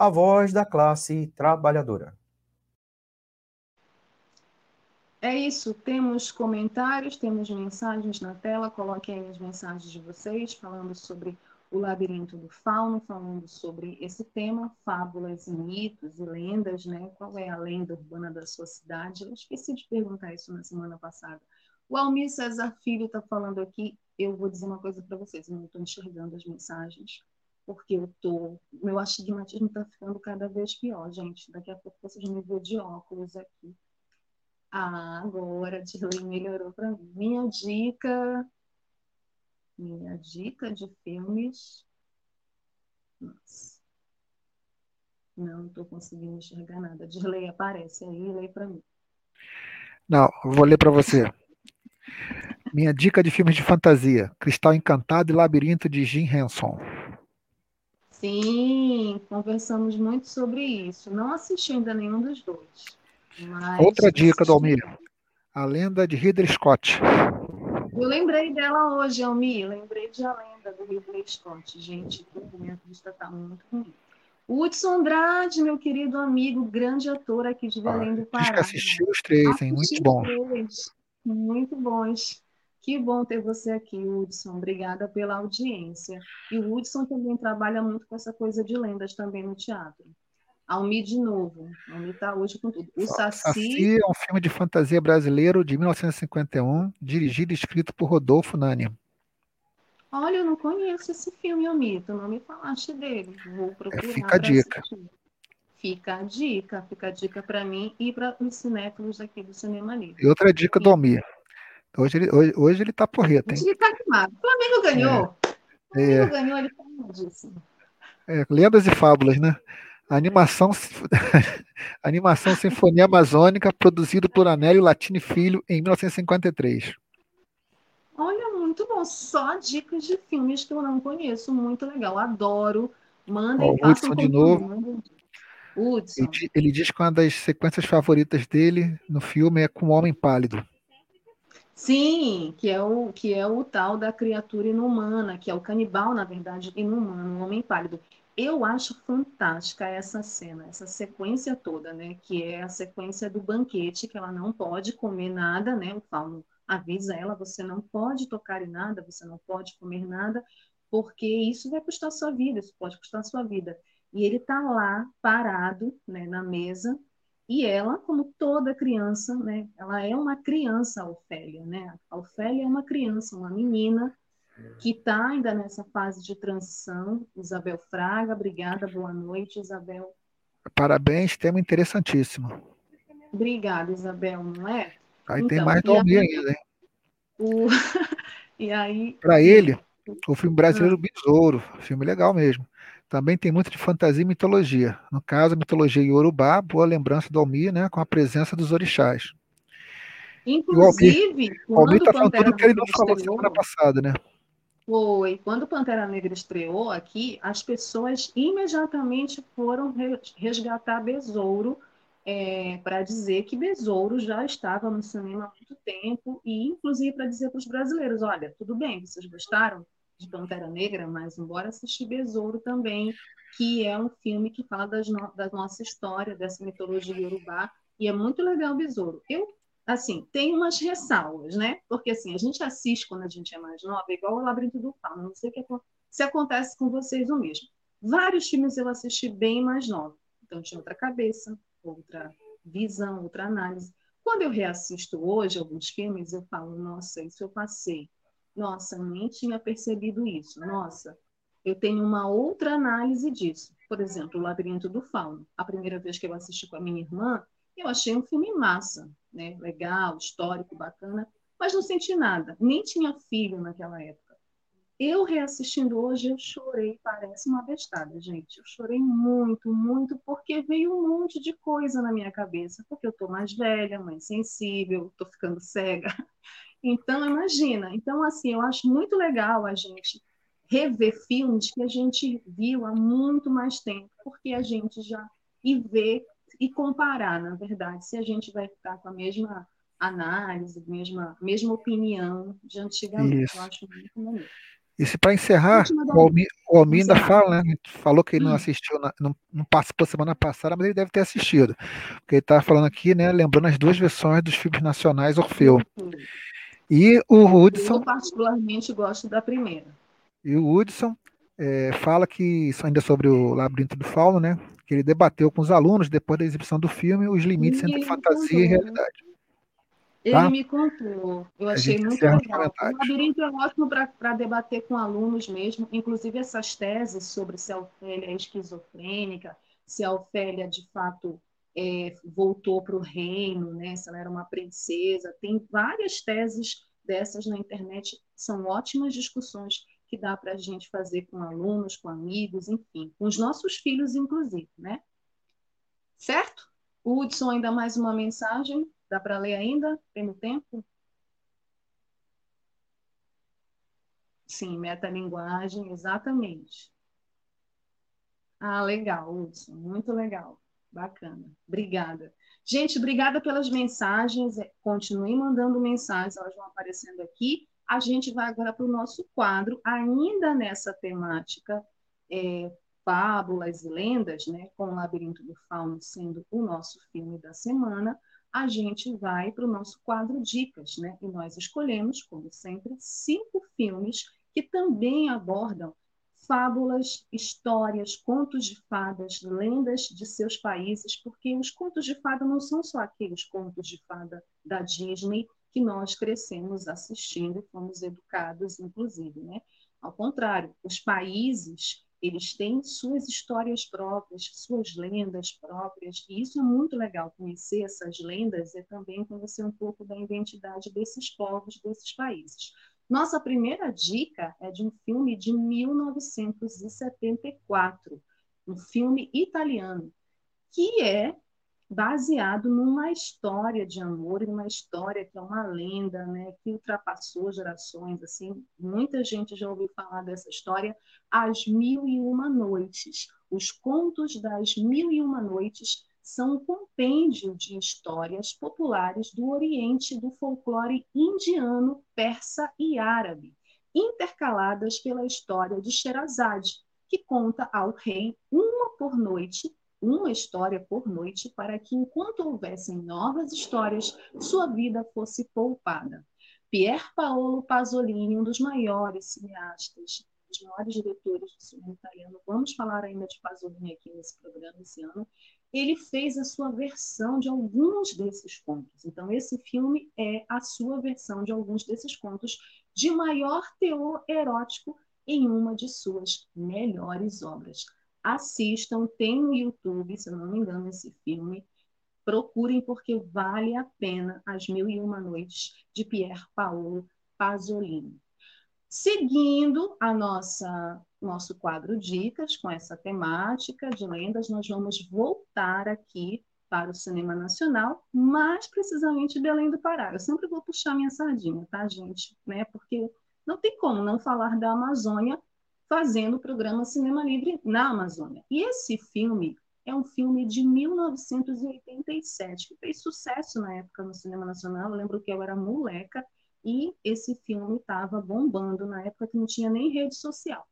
Speaker 3: a voz da classe trabalhadora.
Speaker 2: É isso, temos comentários, temos mensagens na tela, coloquem as mensagens de vocês falando sobre o labirinto do fauno, falando sobre esse tema, fábulas e mitos e lendas, né? Qual é a lenda urbana da sua cidade? Eu esqueci de perguntar isso na semana passada. O Almir César Filho está falando aqui, eu vou dizer uma coisa para vocês, eu não estou enxergando as mensagens, porque eu tô, meu astigmatismo está ficando cada vez pior, gente. Daqui a pouco vocês me ver de óculos aqui. Ah, agora a Dirley melhorou para mim. Minha dica. Minha dica de filmes. Nossa. Não estou conseguindo enxergar nada. Dirley aparece aí, lê para mim.
Speaker 4: Não, vou ler para você. Minha dica de filmes de fantasia: Cristal Encantado e Labirinto de Jim Henson.
Speaker 2: Sim, conversamos muito sobre isso. Não assisti ainda nenhum dos dois.
Speaker 4: Outra dica do Almir: A Lenda de Ridley Scott.
Speaker 2: Eu lembrei dela hoje, Almir. Lembrei de A Lenda do Ridley Scott. Gente, minha vista está muito ruim. Hudson Andrade, meu querido amigo, grande ator aqui de Belém do Pará.
Speaker 4: Assistiu os três, hein? Muito bom.
Speaker 2: Muito bons. Que bom ter você aqui, Hudson. Obrigada pela audiência. E o Hudson também trabalha muito com essa coisa de lendas também no teatro. Almi de novo. Almi está hoje com tudo. O Saci...
Speaker 4: Saci é um filme de fantasia brasileiro de 1951, dirigido e escrito por Rodolfo Nani.
Speaker 2: Olha, eu não conheço esse filme, Almi. Tu não me falaste dele. Vou procurar.
Speaker 4: É, fica a dica.
Speaker 2: Assistir. Fica a dica. Fica a dica para mim e para os cinéfilos aqui do Cinema Livre.
Speaker 4: E outra dica do Almir. Hoje ele, hoje, hoje ele tá porreta, hein?
Speaker 2: Hoje ele tá animado. O Flamengo ganhou. É. O Flamengo é. ganhou, ele tá animadíssimo.
Speaker 4: É, lendas e fábulas, né? A animação, a [LAUGHS] animação Sinfonia Amazônica, produzido por Anélio Latini Filho em 1953.
Speaker 2: Olha, muito bom. Só dicas de filmes que eu não conheço. Muito legal. Adoro. Mandem,
Speaker 4: Ó, Hudson de novo. Hudson. Ele, ele diz que uma das sequências favoritas dele no filme é com o Homem Pálido.
Speaker 2: Sim, que é o que é o tal da criatura inumana, que é o canibal, na verdade, inumano, um homem pálido. Eu acho fantástica essa cena, essa sequência toda, né? Que é a sequência do banquete, que ela não pode comer nada, né? O fauno avisa ela, você não pode tocar em nada, você não pode comer nada, porque isso vai custar sua vida, isso pode custar sua vida. E ele está lá parado, né, na mesa, e ela, como toda criança, né, ela é uma criança, a Ofélia, né? A Ofélia é uma criança, uma menina que está ainda nessa fase de transição. Isabel Fraga, obrigada, boa noite, Isabel.
Speaker 4: Parabéns, tema interessantíssimo.
Speaker 2: Obrigada, Isabel, não é?
Speaker 4: Aí então, tem mais do Almir ainda, hein?
Speaker 2: O... [LAUGHS] e aí.
Speaker 4: Para ele, o filme brasileiro ah. Besouro, filme legal mesmo. Também tem muito de fantasia e mitologia. No caso, a mitologia iorubá, boa lembrança do Almir, né, com a presença dos orixás.
Speaker 2: Inclusive,
Speaker 4: o Almir está falando tudo que ele não falou estreou, semana passada, né?
Speaker 2: Foi. Quando Pantera Negra estreou aqui, as pessoas imediatamente foram resgatar Besouro é, para dizer que Besouro já estava no cinema há muito tempo e, inclusive, para dizer para os brasileiros: olha, tudo bem, vocês gostaram? De Pantera Negra, mas embora assistir Besouro também, que é um filme que fala no, da nossa história, dessa mitologia iorubá, e é muito legal Besouro. Eu, assim, tenho umas ressalvas, né? Porque, assim, a gente assiste quando a gente é mais nova, igual o Labirinto do Fauno, não sei que, se acontece com vocês o mesmo. Vários filmes eu assisti bem mais nova, então tinha outra cabeça, outra visão, outra análise. Quando eu reassisto hoje alguns filmes, eu falo, nossa, isso eu passei. Nossa, nem tinha percebido isso. Nossa, eu tenho uma outra análise disso. Por exemplo, O Labirinto do Fauno. A primeira vez que eu assisti com a minha irmã, eu achei um filme massa, né? legal, histórico, bacana, mas não senti nada. Nem tinha filho naquela época. Eu reassistindo hoje, eu chorei, parece uma bestada, gente. Eu chorei muito, muito, porque veio um monte de coisa na minha cabeça. Porque eu tô mais velha, mais sensível, tô ficando cega. [LAUGHS] Então, imagina. Então, assim, eu acho muito legal a gente rever filmes que a gente viu há muito mais tempo, porque a gente já e ver e comparar, na verdade, se a gente vai ficar com a mesma análise, mesma mesma opinião de antigamente. Isso. Eu acho muito maneiro.
Speaker 4: E se para encerrar, o Almir ainda fala, né? Falou que ele não hum. assistiu, não, não participou semana passada, mas ele deve ter assistido. Porque ele está falando aqui, né? Lembrando as duas versões dos filmes nacionais Orfeu. E o Hudson.
Speaker 2: Eu particularmente gosto da primeira.
Speaker 4: E o Hudson é, fala que ainda sobre o Labirinto do Fauno, né? Que ele debateu com os alunos depois da exibição do filme os limites entre fantasia e realidade.
Speaker 2: Ele tá? me contou, eu achei muito legal. O labirinto é ótimo para debater com alunos mesmo, inclusive essas teses sobre se a Ofélia é esquizofrênica, se a Ofélia de fato é, voltou para o reino, né? se ela era uma princesa. Tem várias teses dessas na internet, são ótimas discussões que dá para a gente fazer com alunos, com amigos, enfim, com os nossos filhos, inclusive, né? Certo? Hudson, ainda mais uma mensagem Dá para ler ainda? Temos tempo? Sim, metalinguagem, exatamente. Ah, legal, Hudson, muito legal. Bacana. Obrigada. Gente, obrigada pelas mensagens. É, continue mandando mensagens, elas vão aparecendo aqui. A gente vai agora para o nosso quadro, ainda nessa temática é, fábulas e lendas, né, com o Labirinto do Fauno sendo o nosso filme da semana a gente vai para o nosso quadro Dicas, né? E nós escolhemos, como sempre, cinco filmes que também abordam fábulas, histórias, contos de fadas, lendas de seus países, porque os contos de fada não são só aqueles contos de fada da Disney que nós crescemos assistindo e fomos educados, inclusive, né? Ao contrário, os países eles têm suas histórias próprias, suas lendas próprias, e isso é muito legal, conhecer essas lendas e também conhecer um pouco da identidade desses povos, desses países. Nossa primeira dica é de um filme de 1974, um filme italiano, que é baseado numa história de amor, numa história que é uma lenda, né, que ultrapassou gerações, assim, muita gente já ouviu falar dessa história, As Mil e Uma Noites. Os contos das Mil e Uma Noites são um compêndio de histórias populares do Oriente do folclore indiano, persa e árabe, intercaladas pela história de Sherazade, que conta ao rei uma por noite uma história por noite para que, enquanto houvessem novas histórias, sua vida fosse poupada. Pier Paolo Pasolini, um dos maiores cineastas, um dos maiores diretores do cinema italiano, vamos falar ainda de Pasolini aqui nesse programa esse ano, ele fez a sua versão de alguns desses contos. Então, esse filme é a sua versão de alguns desses contos de maior teor erótico em uma de suas melhores obras assistam, tem no YouTube, se eu não me engano, esse filme. Procurem porque vale a pena As Mil e Uma Noites de Pier Paolo Pasolini. Seguindo a nossa nosso quadro dicas com essa temática de lendas, nós vamos voltar aqui para o cinema nacional, mais precisamente Belém do Pará. Eu sempre vou puxar minha sardinha, tá, gente? Né? Porque não tem como não falar da Amazônia fazendo o programa Cinema Livre na Amazônia. E esse filme é um filme de 1987, que fez sucesso na época no cinema nacional. Eu lembro que eu era moleca e esse filme estava bombando na época que não tinha nem rede social.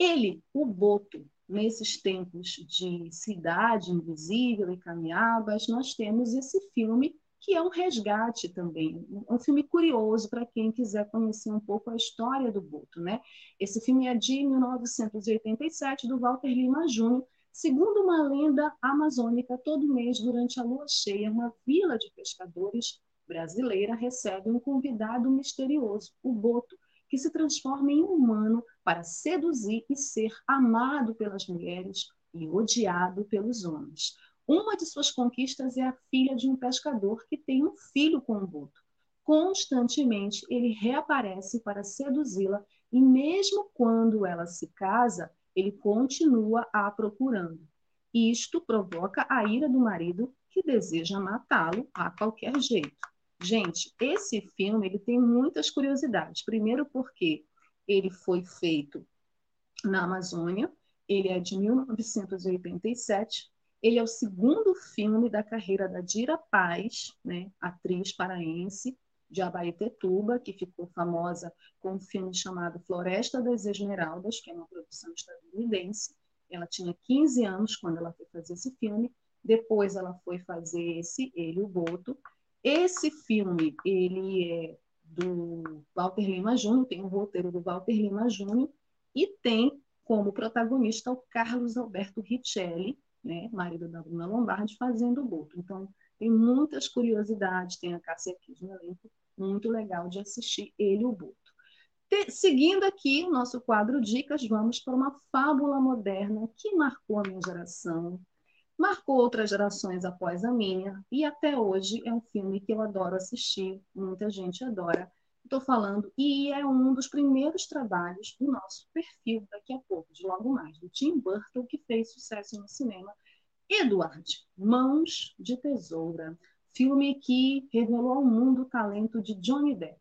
Speaker 2: Ele, o Boto, nesses tempos de cidade invisível e caminhadas, nós temos esse filme que é um resgate também, um filme curioso para quem quiser conhecer um pouco a história do Boto. Né? Esse filme é de 1987, do Walter Lima Júnior. Segundo uma lenda amazônica, todo mês, durante a lua cheia, uma vila de pescadores brasileira recebe um convidado misterioso, o Boto, que se transforma em humano para seduzir e ser amado pelas mulheres e odiado pelos homens. Uma de suas conquistas é a filha de um pescador que tem um filho com o Boto. Constantemente ele reaparece para seduzi-la e mesmo quando ela se casa, ele continua a procurando. Isto provoca a ira do marido, que deseja matá-lo a qualquer jeito. Gente, esse filme ele tem muitas curiosidades. Primeiro porque ele foi feito na Amazônia, ele é de 1987, ele é o segundo filme da carreira da Dira Paz, né, atriz paraense de Abaetetuba, que ficou famosa com um filme chamado Floresta das Esmeraldas, que é uma produção estadunidense. Ela tinha 15 anos quando ela foi fazer esse filme. Depois ela foi fazer esse, ele, o Boto, esse filme, ele é do Walter Lima Júnior, tem um roteiro do Walter Lima Júnior, e tem como protagonista o Carlos Alberto Richelli, né, marido da Bruna Lombardi, fazendo o Boto. Então, tem muitas curiosidades, tem a Cássia aqui no elenco, muito legal de assistir ele o Boto. Te, seguindo aqui o nosso quadro Dicas, vamos para uma fábula moderna que marcou a minha geração, marcou outras gerações após a minha, e até hoje é um filme que eu adoro assistir, muita gente adora. Estou falando, e é um dos primeiros trabalhos do nosso perfil daqui a pouco, de logo mais, do Tim Burton, que fez sucesso no cinema. Edward, Mãos de Tesoura, filme que revelou ao mundo o talento de Johnny Depp.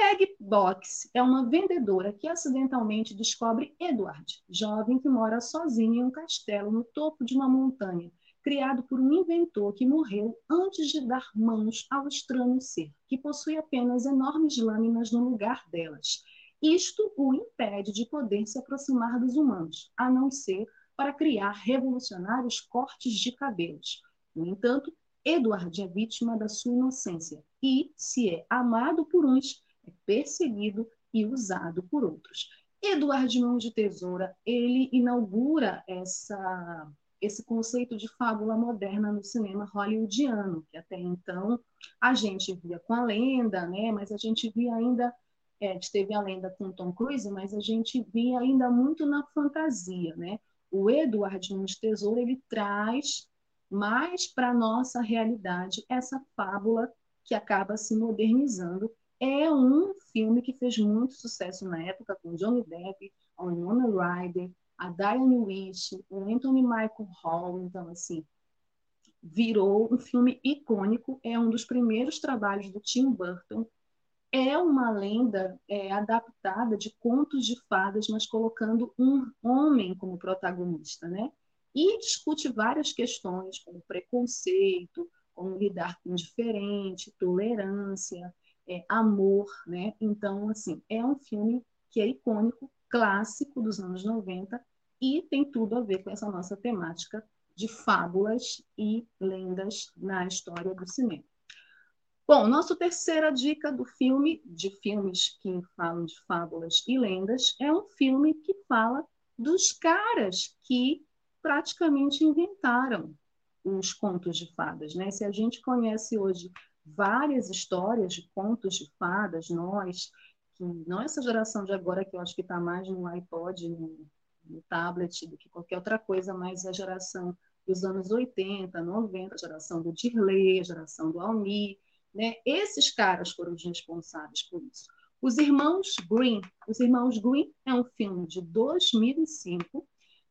Speaker 2: Peg Box é uma vendedora que acidentalmente descobre Edward, jovem que mora sozinho em um castelo no topo de uma montanha, criado por um inventor que morreu antes de dar mãos ao estranho ser, que possui apenas enormes lâminas no lugar delas. Isto o impede de poder se aproximar dos humanos, a não ser para criar revolucionários cortes de cabelos. No entanto, Edward é vítima da sua inocência e, se é amado por uns, é perseguido e usado por outros. Eduardo Mão de Tesoura, ele inaugura essa, esse conceito de fábula moderna no cinema hollywoodiano, que até então a gente via com a lenda, né? mas a gente via ainda, é, teve a lenda com Tom Cruise, mas a gente via ainda muito na fantasia. Né? O Eduardo Mão de Tesoura, ele traz mais para a nossa realidade essa fábula que acaba se modernizando é um filme que fez muito sucesso na época, com Johnny Depp, a Winona Ryder, a Diane Wish, o Anthony Michael Hall. Então, assim, virou um filme icônico. É um dos primeiros trabalhos do Tim Burton. É uma lenda é, adaptada de contos de fadas, mas colocando um homem como protagonista, né? E discute várias questões, como preconceito, como lidar com diferente, tolerância, é, amor, né? Então, assim, é um filme que é icônico, clássico dos anos 90 e tem tudo a ver com essa nossa temática de fábulas e lendas na história do cinema. Bom, nossa terceira dica do filme, de filmes que falam de fábulas e lendas, é um filme que fala dos caras que praticamente inventaram os contos de fadas. Né? Se a gente conhece hoje várias histórias de contos de fadas, nós, que não essa geração de agora que eu acho que está mais no iPod, no, no, tablet, do que qualquer outra coisa, mas a geração dos anos 80, 90, a geração do Dirley, a geração do Almir, né? Esses caras foram os responsáveis por isso. Os Irmãos Green. Os Irmãos Green é um filme de 2005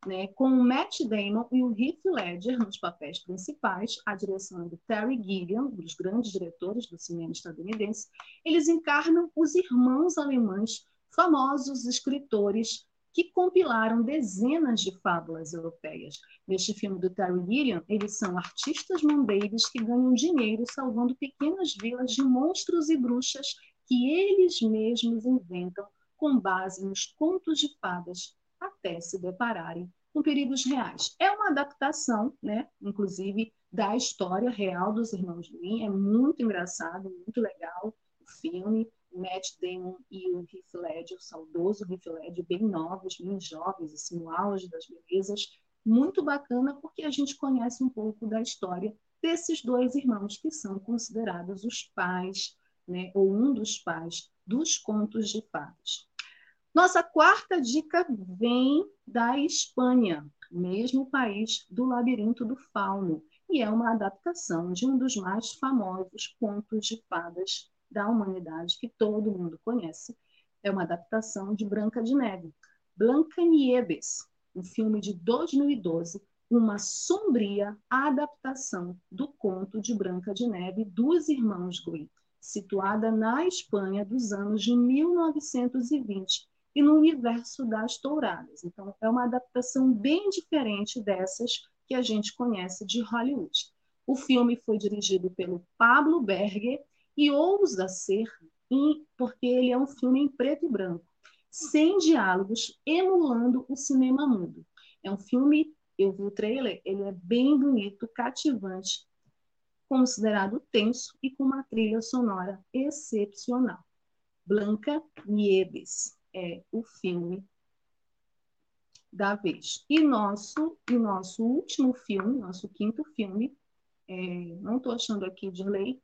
Speaker 2: né, com o Matt Damon e o Heath Ledger nos papéis principais, a direção é do Terry Gilliam, um dos grandes diretores do cinema estadunidense, eles encarnam os irmãos alemães, famosos escritores que compilaram dezenas de fábulas europeias. Neste filme do Terry Gilliam, eles são artistas mandeiros que ganham dinheiro salvando pequenas vilas de monstros e bruxas que eles mesmos inventam com base nos contos de fadas até se depararem com perigos reais. É uma adaptação, né? inclusive da história real dos irmãos Green. É muito engraçado, muito legal o filme. Matt Damon e o Heath Ledger, o saudoso Heath Ledger, bem novos, bem jovens, assim, no auge das belezas. Muito bacana porque a gente conhece um pouco da história desses dois irmãos que são considerados os pais, né, ou um dos pais dos contos de fadas. Nossa quarta dica vem da Espanha, mesmo país do Labirinto do Fauno, e é uma adaptação de um dos mais famosos contos de fadas da humanidade que todo mundo conhece. É uma adaptação de Branca de Neve. Blanca Nieves, um filme de 2012, uma sombria adaptação do conto de Branca de Neve dos irmãos Grimm, situada na Espanha dos anos de 1920 e no universo das touradas. Então, é uma adaptação bem diferente dessas que a gente conhece de Hollywood. O filme foi dirigido pelo Pablo Berger e ousa ser, porque ele é um filme em preto e branco, sem diálogos, emulando o cinema mudo. É um filme, eu vi o trailer, ele é bem bonito, cativante, considerado tenso e com uma trilha sonora excepcional. Blanca Nieves é o filme da vez. E nosso, e nosso último filme, nosso quinto filme, é, não estou achando aqui de lei.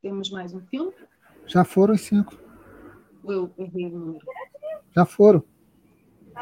Speaker 2: Temos mais um filme?
Speaker 4: Já foram os cinco.
Speaker 2: Eu errei o número.
Speaker 4: Já foram.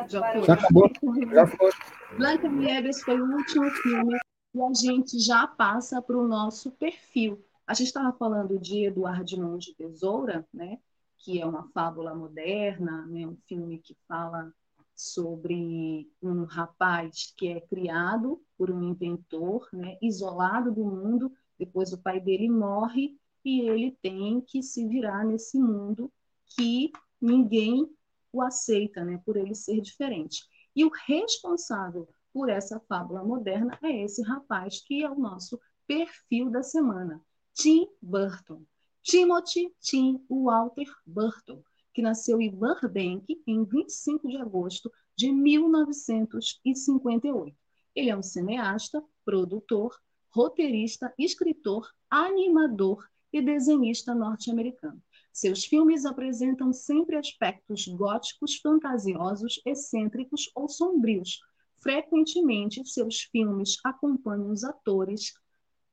Speaker 2: Já, foi.
Speaker 4: já acabou. Já foi.
Speaker 2: Blanca Nieves foi o último filme e a gente já passa para o nosso perfil. A gente estava falando de Eduardo Mão de Tesoura, né? que é uma fábula moderna, né? um filme que fala sobre um rapaz que é criado por um inventor, né? isolado do mundo, depois o pai dele morre e ele tem que se virar nesse mundo que ninguém o aceita, né? por ele ser diferente. E o responsável por essa fábula moderna é esse rapaz que é o nosso perfil da semana. Tim Burton. Timothy Tim Walter Burton, que nasceu em Burbank em 25 de agosto de 1958. Ele é um cineasta, produtor, roteirista, escritor, animador e desenhista norte-americano. Seus filmes apresentam sempre aspectos góticos, fantasiosos, excêntricos ou sombrios. Frequentemente, seus filmes acompanham os atores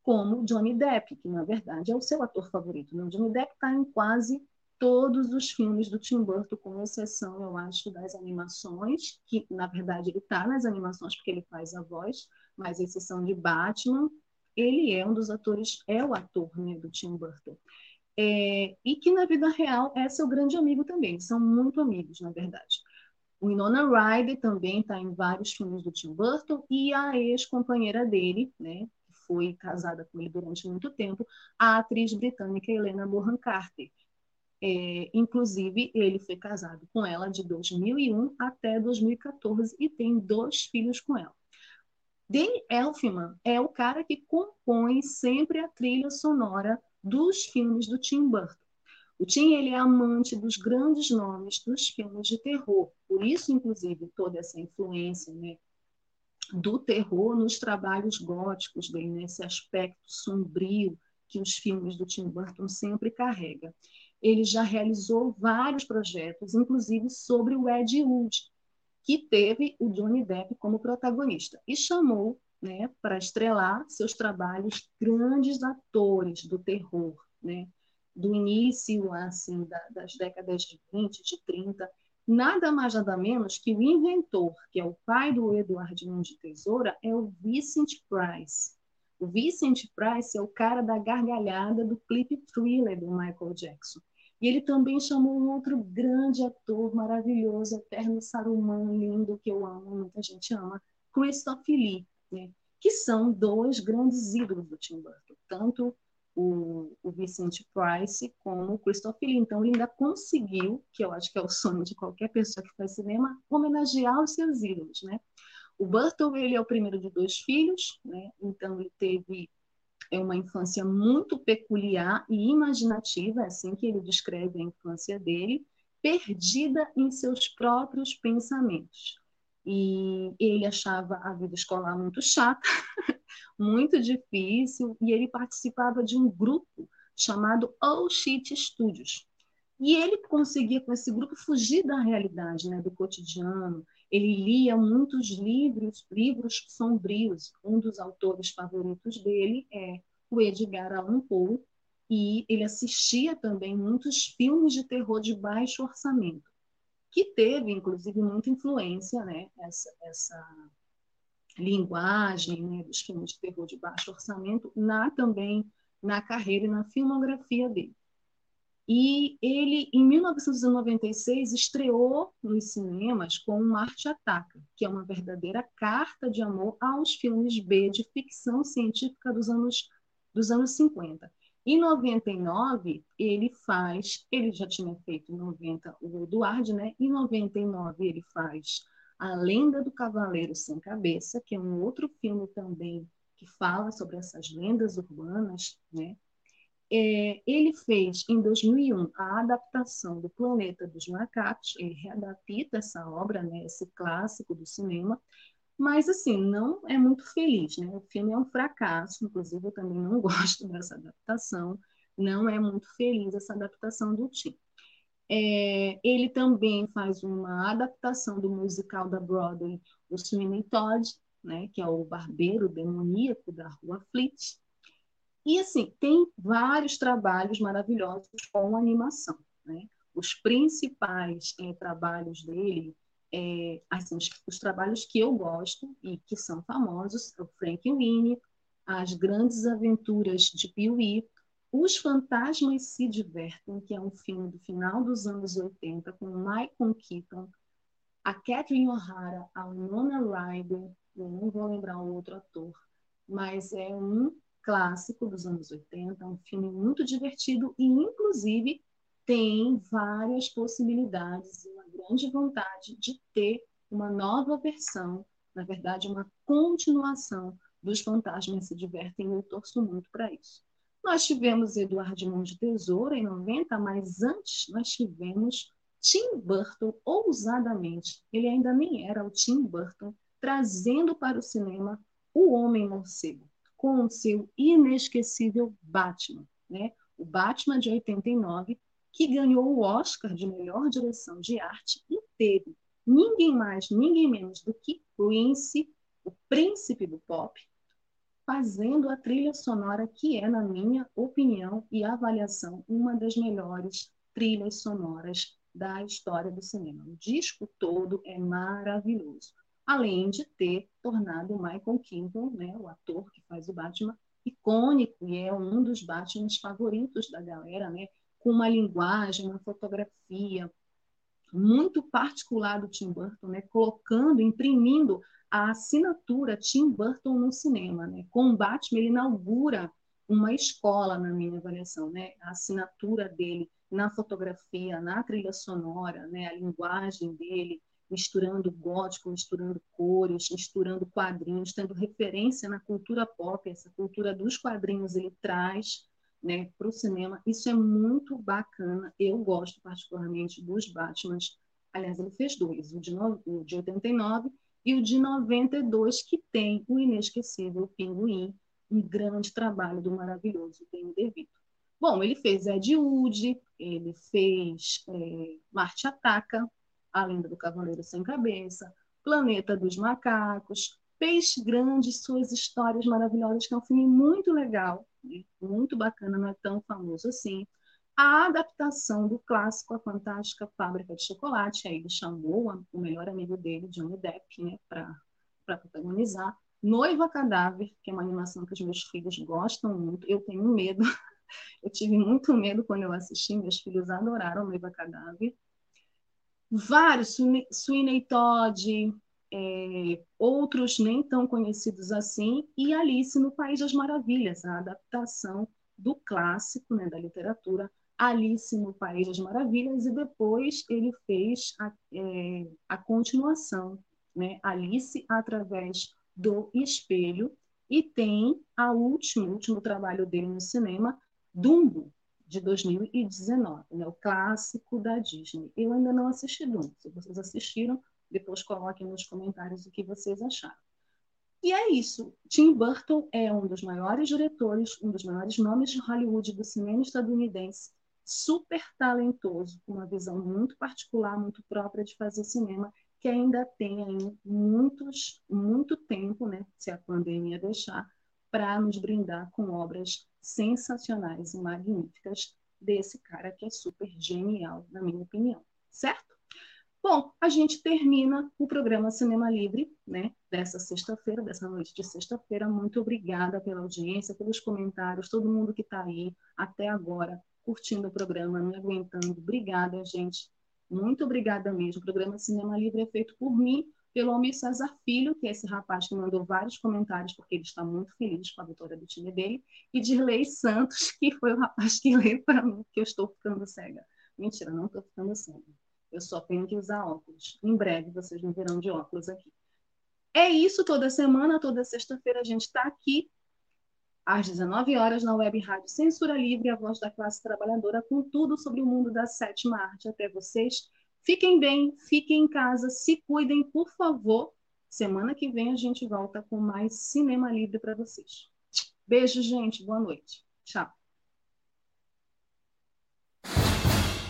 Speaker 2: como Johnny Depp, que na verdade é o seu ator favorito. Né? O Johnny Depp está em quase todos os filmes do Tim Burton, com exceção, eu acho, das animações, que na verdade ele está nas animações porque ele faz a voz, mas exceção de Batman, ele é um dos atores, é o ator né, do Tim Burton. É, e que na vida real é seu grande amigo também, são muito amigos, na verdade. O Winona Ryder também está em vários filmes do Tim Burton e a ex-companheira dele, né, foi casada com ele durante muito tempo, a atriz britânica Helena Bonham Carter. É, inclusive, ele foi casado com ela de 2001 até 2014 e tem dois filhos com ela. Danny Elfman é o cara que compõe sempre a trilha sonora dos filmes do Tim Burton. O Tim ele é amante dos grandes nomes dos filmes de terror, por isso, inclusive, toda essa influência né, do terror nos trabalhos góticos dele, nesse aspecto sombrio que os filmes do Tim Burton sempre carrega. Ele já realizou vários projetos, inclusive sobre o Ed Wood, que teve o Johnny Depp como protagonista e chamou né, para estrelar seus trabalhos grandes atores do terror, né, do início assim da, das décadas de 20, de 30, nada mais nada menos que o inventor, que é o pai do Edward Mão de Tesoura, é o Vincent Price. O Vincent Price é o cara da gargalhada do clipe Thriller do Michael Jackson. E ele também chamou um outro grande ator maravilhoso, eterno Saruman, lindo, que eu amo, muita gente ama, Christopher Lee, né? que são dois grandes ídolos do Tim Burton, tanto o, o Vicente Price como o Christopher Lee. Então, ele ainda conseguiu, que eu acho que é o sonho de qualquer pessoa que faz cinema, homenagear os seus ídolos, né? O Burton, ele é o primeiro de dois filhos, né? Então, ele teve é uma infância muito peculiar e imaginativa, é assim que ele descreve a infância dele, perdida em seus próprios pensamentos. E ele achava a vida escolar muito chata, [LAUGHS] muito difícil, e ele participava de um grupo chamado All Shit Studios. E ele conseguia, com esse grupo, fugir da realidade, né, do cotidiano. Ele lia muitos livros, livros sombrios. Um dos autores favoritos dele é o Edgar Allan Poe, e ele assistia também muitos filmes de terror de baixo orçamento que teve, inclusive, muita influência, né, essa, essa linguagem né, dos filmes de terror de baixo orçamento, na também na carreira e na filmografia dele. E ele, em 1996, estreou nos cinemas com Marte Ataca, que é uma verdadeira carta de amor aos filmes B de ficção científica dos anos, dos anos 50. Em 99, ele faz, ele já tinha feito em 90 o Eduardo, né? Em 99, ele faz A Lenda do Cavaleiro Sem Cabeça, que é um outro filme também que fala sobre essas lendas urbanas, né? É, ele fez, em 2001, a adaptação do Planeta dos Macacos, ele readapta essa obra, né, esse clássico do cinema, mas, assim, não é muito feliz, né? O filme é um fracasso, inclusive eu também não [LAUGHS] gosto dessa adaptação, não é muito feliz essa adaptação do Tim. É, ele também faz uma adaptação do musical da Broadway, o Sweeney Todd, né, que é o barbeiro demoníaco da Rua Fleet. E, assim, tem vários trabalhos maravilhosos com animação. Né? Os principais é, trabalhos dele é, assim, os, os, trabalhos que eu gosto e que são famosos, o Frank Winnie, As Grandes Aventuras de Pee-wee, Os Fantasmas se Divertem, que é um filme do final dos anos 80, com Michael Keaton, a Catherine O'Hara, a Nona Ryder, eu não vou lembrar o outro ator, mas é um clássico dos anos 80, um filme muito divertido e, inclusive, tem várias possibilidades grande vontade de ter uma nova versão, na verdade, uma continuação dos Fantasmas se Divertem, e eu torço muito para isso. Nós tivemos Eduardo Mão de Tesoura em 90, mas antes nós tivemos Tim Burton, ousadamente, ele ainda nem era o Tim Burton, trazendo para o cinema o Homem Morcego, com o seu inesquecível Batman. Né? O Batman de 89, que ganhou o Oscar de melhor direção de arte e teve ninguém mais, ninguém menos do que Prince, o príncipe do pop, fazendo a trilha sonora que é, na minha opinião e avaliação, uma das melhores trilhas sonoras da história do cinema. O disco todo é maravilhoso. Além de ter tornado Michael Keaton, né, o ator que faz o Batman, icônico e é um dos Batmans favoritos da galera, né? Com uma linguagem, uma fotografia muito particular do Tim Burton, né? colocando, imprimindo a assinatura Tim Burton no cinema. Né? Com o Batman, ele inaugura uma escola, na minha avaliação, né? a assinatura dele na fotografia, na trilha sonora, né? a linguagem dele, misturando gótico, misturando cores, misturando quadrinhos, tendo referência na cultura pop, essa cultura dos quadrinhos ele traz né, para o cinema. Isso é muito bacana. Eu gosto particularmente dos Batmans. Aliás, ele fez dois, o de, no, o de 89 e o de 92, que tem o inesquecível Pinguim, um grande trabalho do maravilhoso Danny DeVito. Bom, ele fez Ed Wood, ele fez é, Marte Ataca, A Lenda do Cavaleiro Sem Cabeça, Planeta dos Macacos, Peixe Grande, suas histórias maravilhosas, que é um filme muito legal? Muito bacana, não é tão famoso assim. A adaptação do clássico A Fantástica Fábrica de Chocolate, aí ele chamou o melhor amigo dele, Johnny Depp, né, para protagonizar. Noiva Cadáver, que é uma animação que os meus filhos gostam muito. Eu tenho medo, [LAUGHS] eu tive muito medo quando eu assisti, meus filhos adoraram Noiva Cadáver. Vários, Sweeney Todd, é, outros nem tão conhecidos assim, e Alice no País das Maravilhas, a adaptação do clássico né, da literatura Alice no País das Maravilhas, e depois ele fez a, é, a continuação, né, Alice através do espelho, e tem a último, último trabalho dele no cinema, Dumbo, de 2019, né, o clássico da Disney. Eu ainda não assisti Dumbo, se vocês assistiram, Depois coloquem nos comentários o que vocês acharam. E é isso. Tim Burton é um dos maiores diretores, um dos maiores nomes de Hollywood do cinema estadunidense, super talentoso, com uma visão muito particular, muito própria de fazer cinema, que ainda tem aí muitos, muito tempo, né, se a pandemia deixar, para nos brindar com obras sensacionais e magníficas desse cara que é super genial, na minha opinião, certo? Bom, a gente termina o programa Cinema Livre, né, dessa sexta-feira, dessa noite de sexta-feira. Muito obrigada pela audiência, pelos comentários, todo mundo que está aí até agora curtindo o programa, me aguentando. Obrigada, gente. Muito obrigada mesmo. O programa Cinema Livre é feito por mim, pelo Almir César Filho, que é esse rapaz que mandou vários comentários, porque ele está muito feliz com a vitória do time dele, e Dirley Santos, que foi o rapaz que leu para mim que eu estou ficando cega. Mentira, não estou ficando cega. Eu só tenho que usar óculos. Em breve vocês me verão de óculos aqui. É isso, toda semana, toda sexta-feira a gente está aqui, às 19 horas, na web rádio Censura Livre, a voz da classe trabalhadora, com tudo sobre o mundo da sétima arte até vocês. Fiquem bem, fiquem em casa, se cuidem, por favor. Semana que vem a gente volta com mais Cinema Livre para vocês. Beijo, gente. Boa noite. Tchau.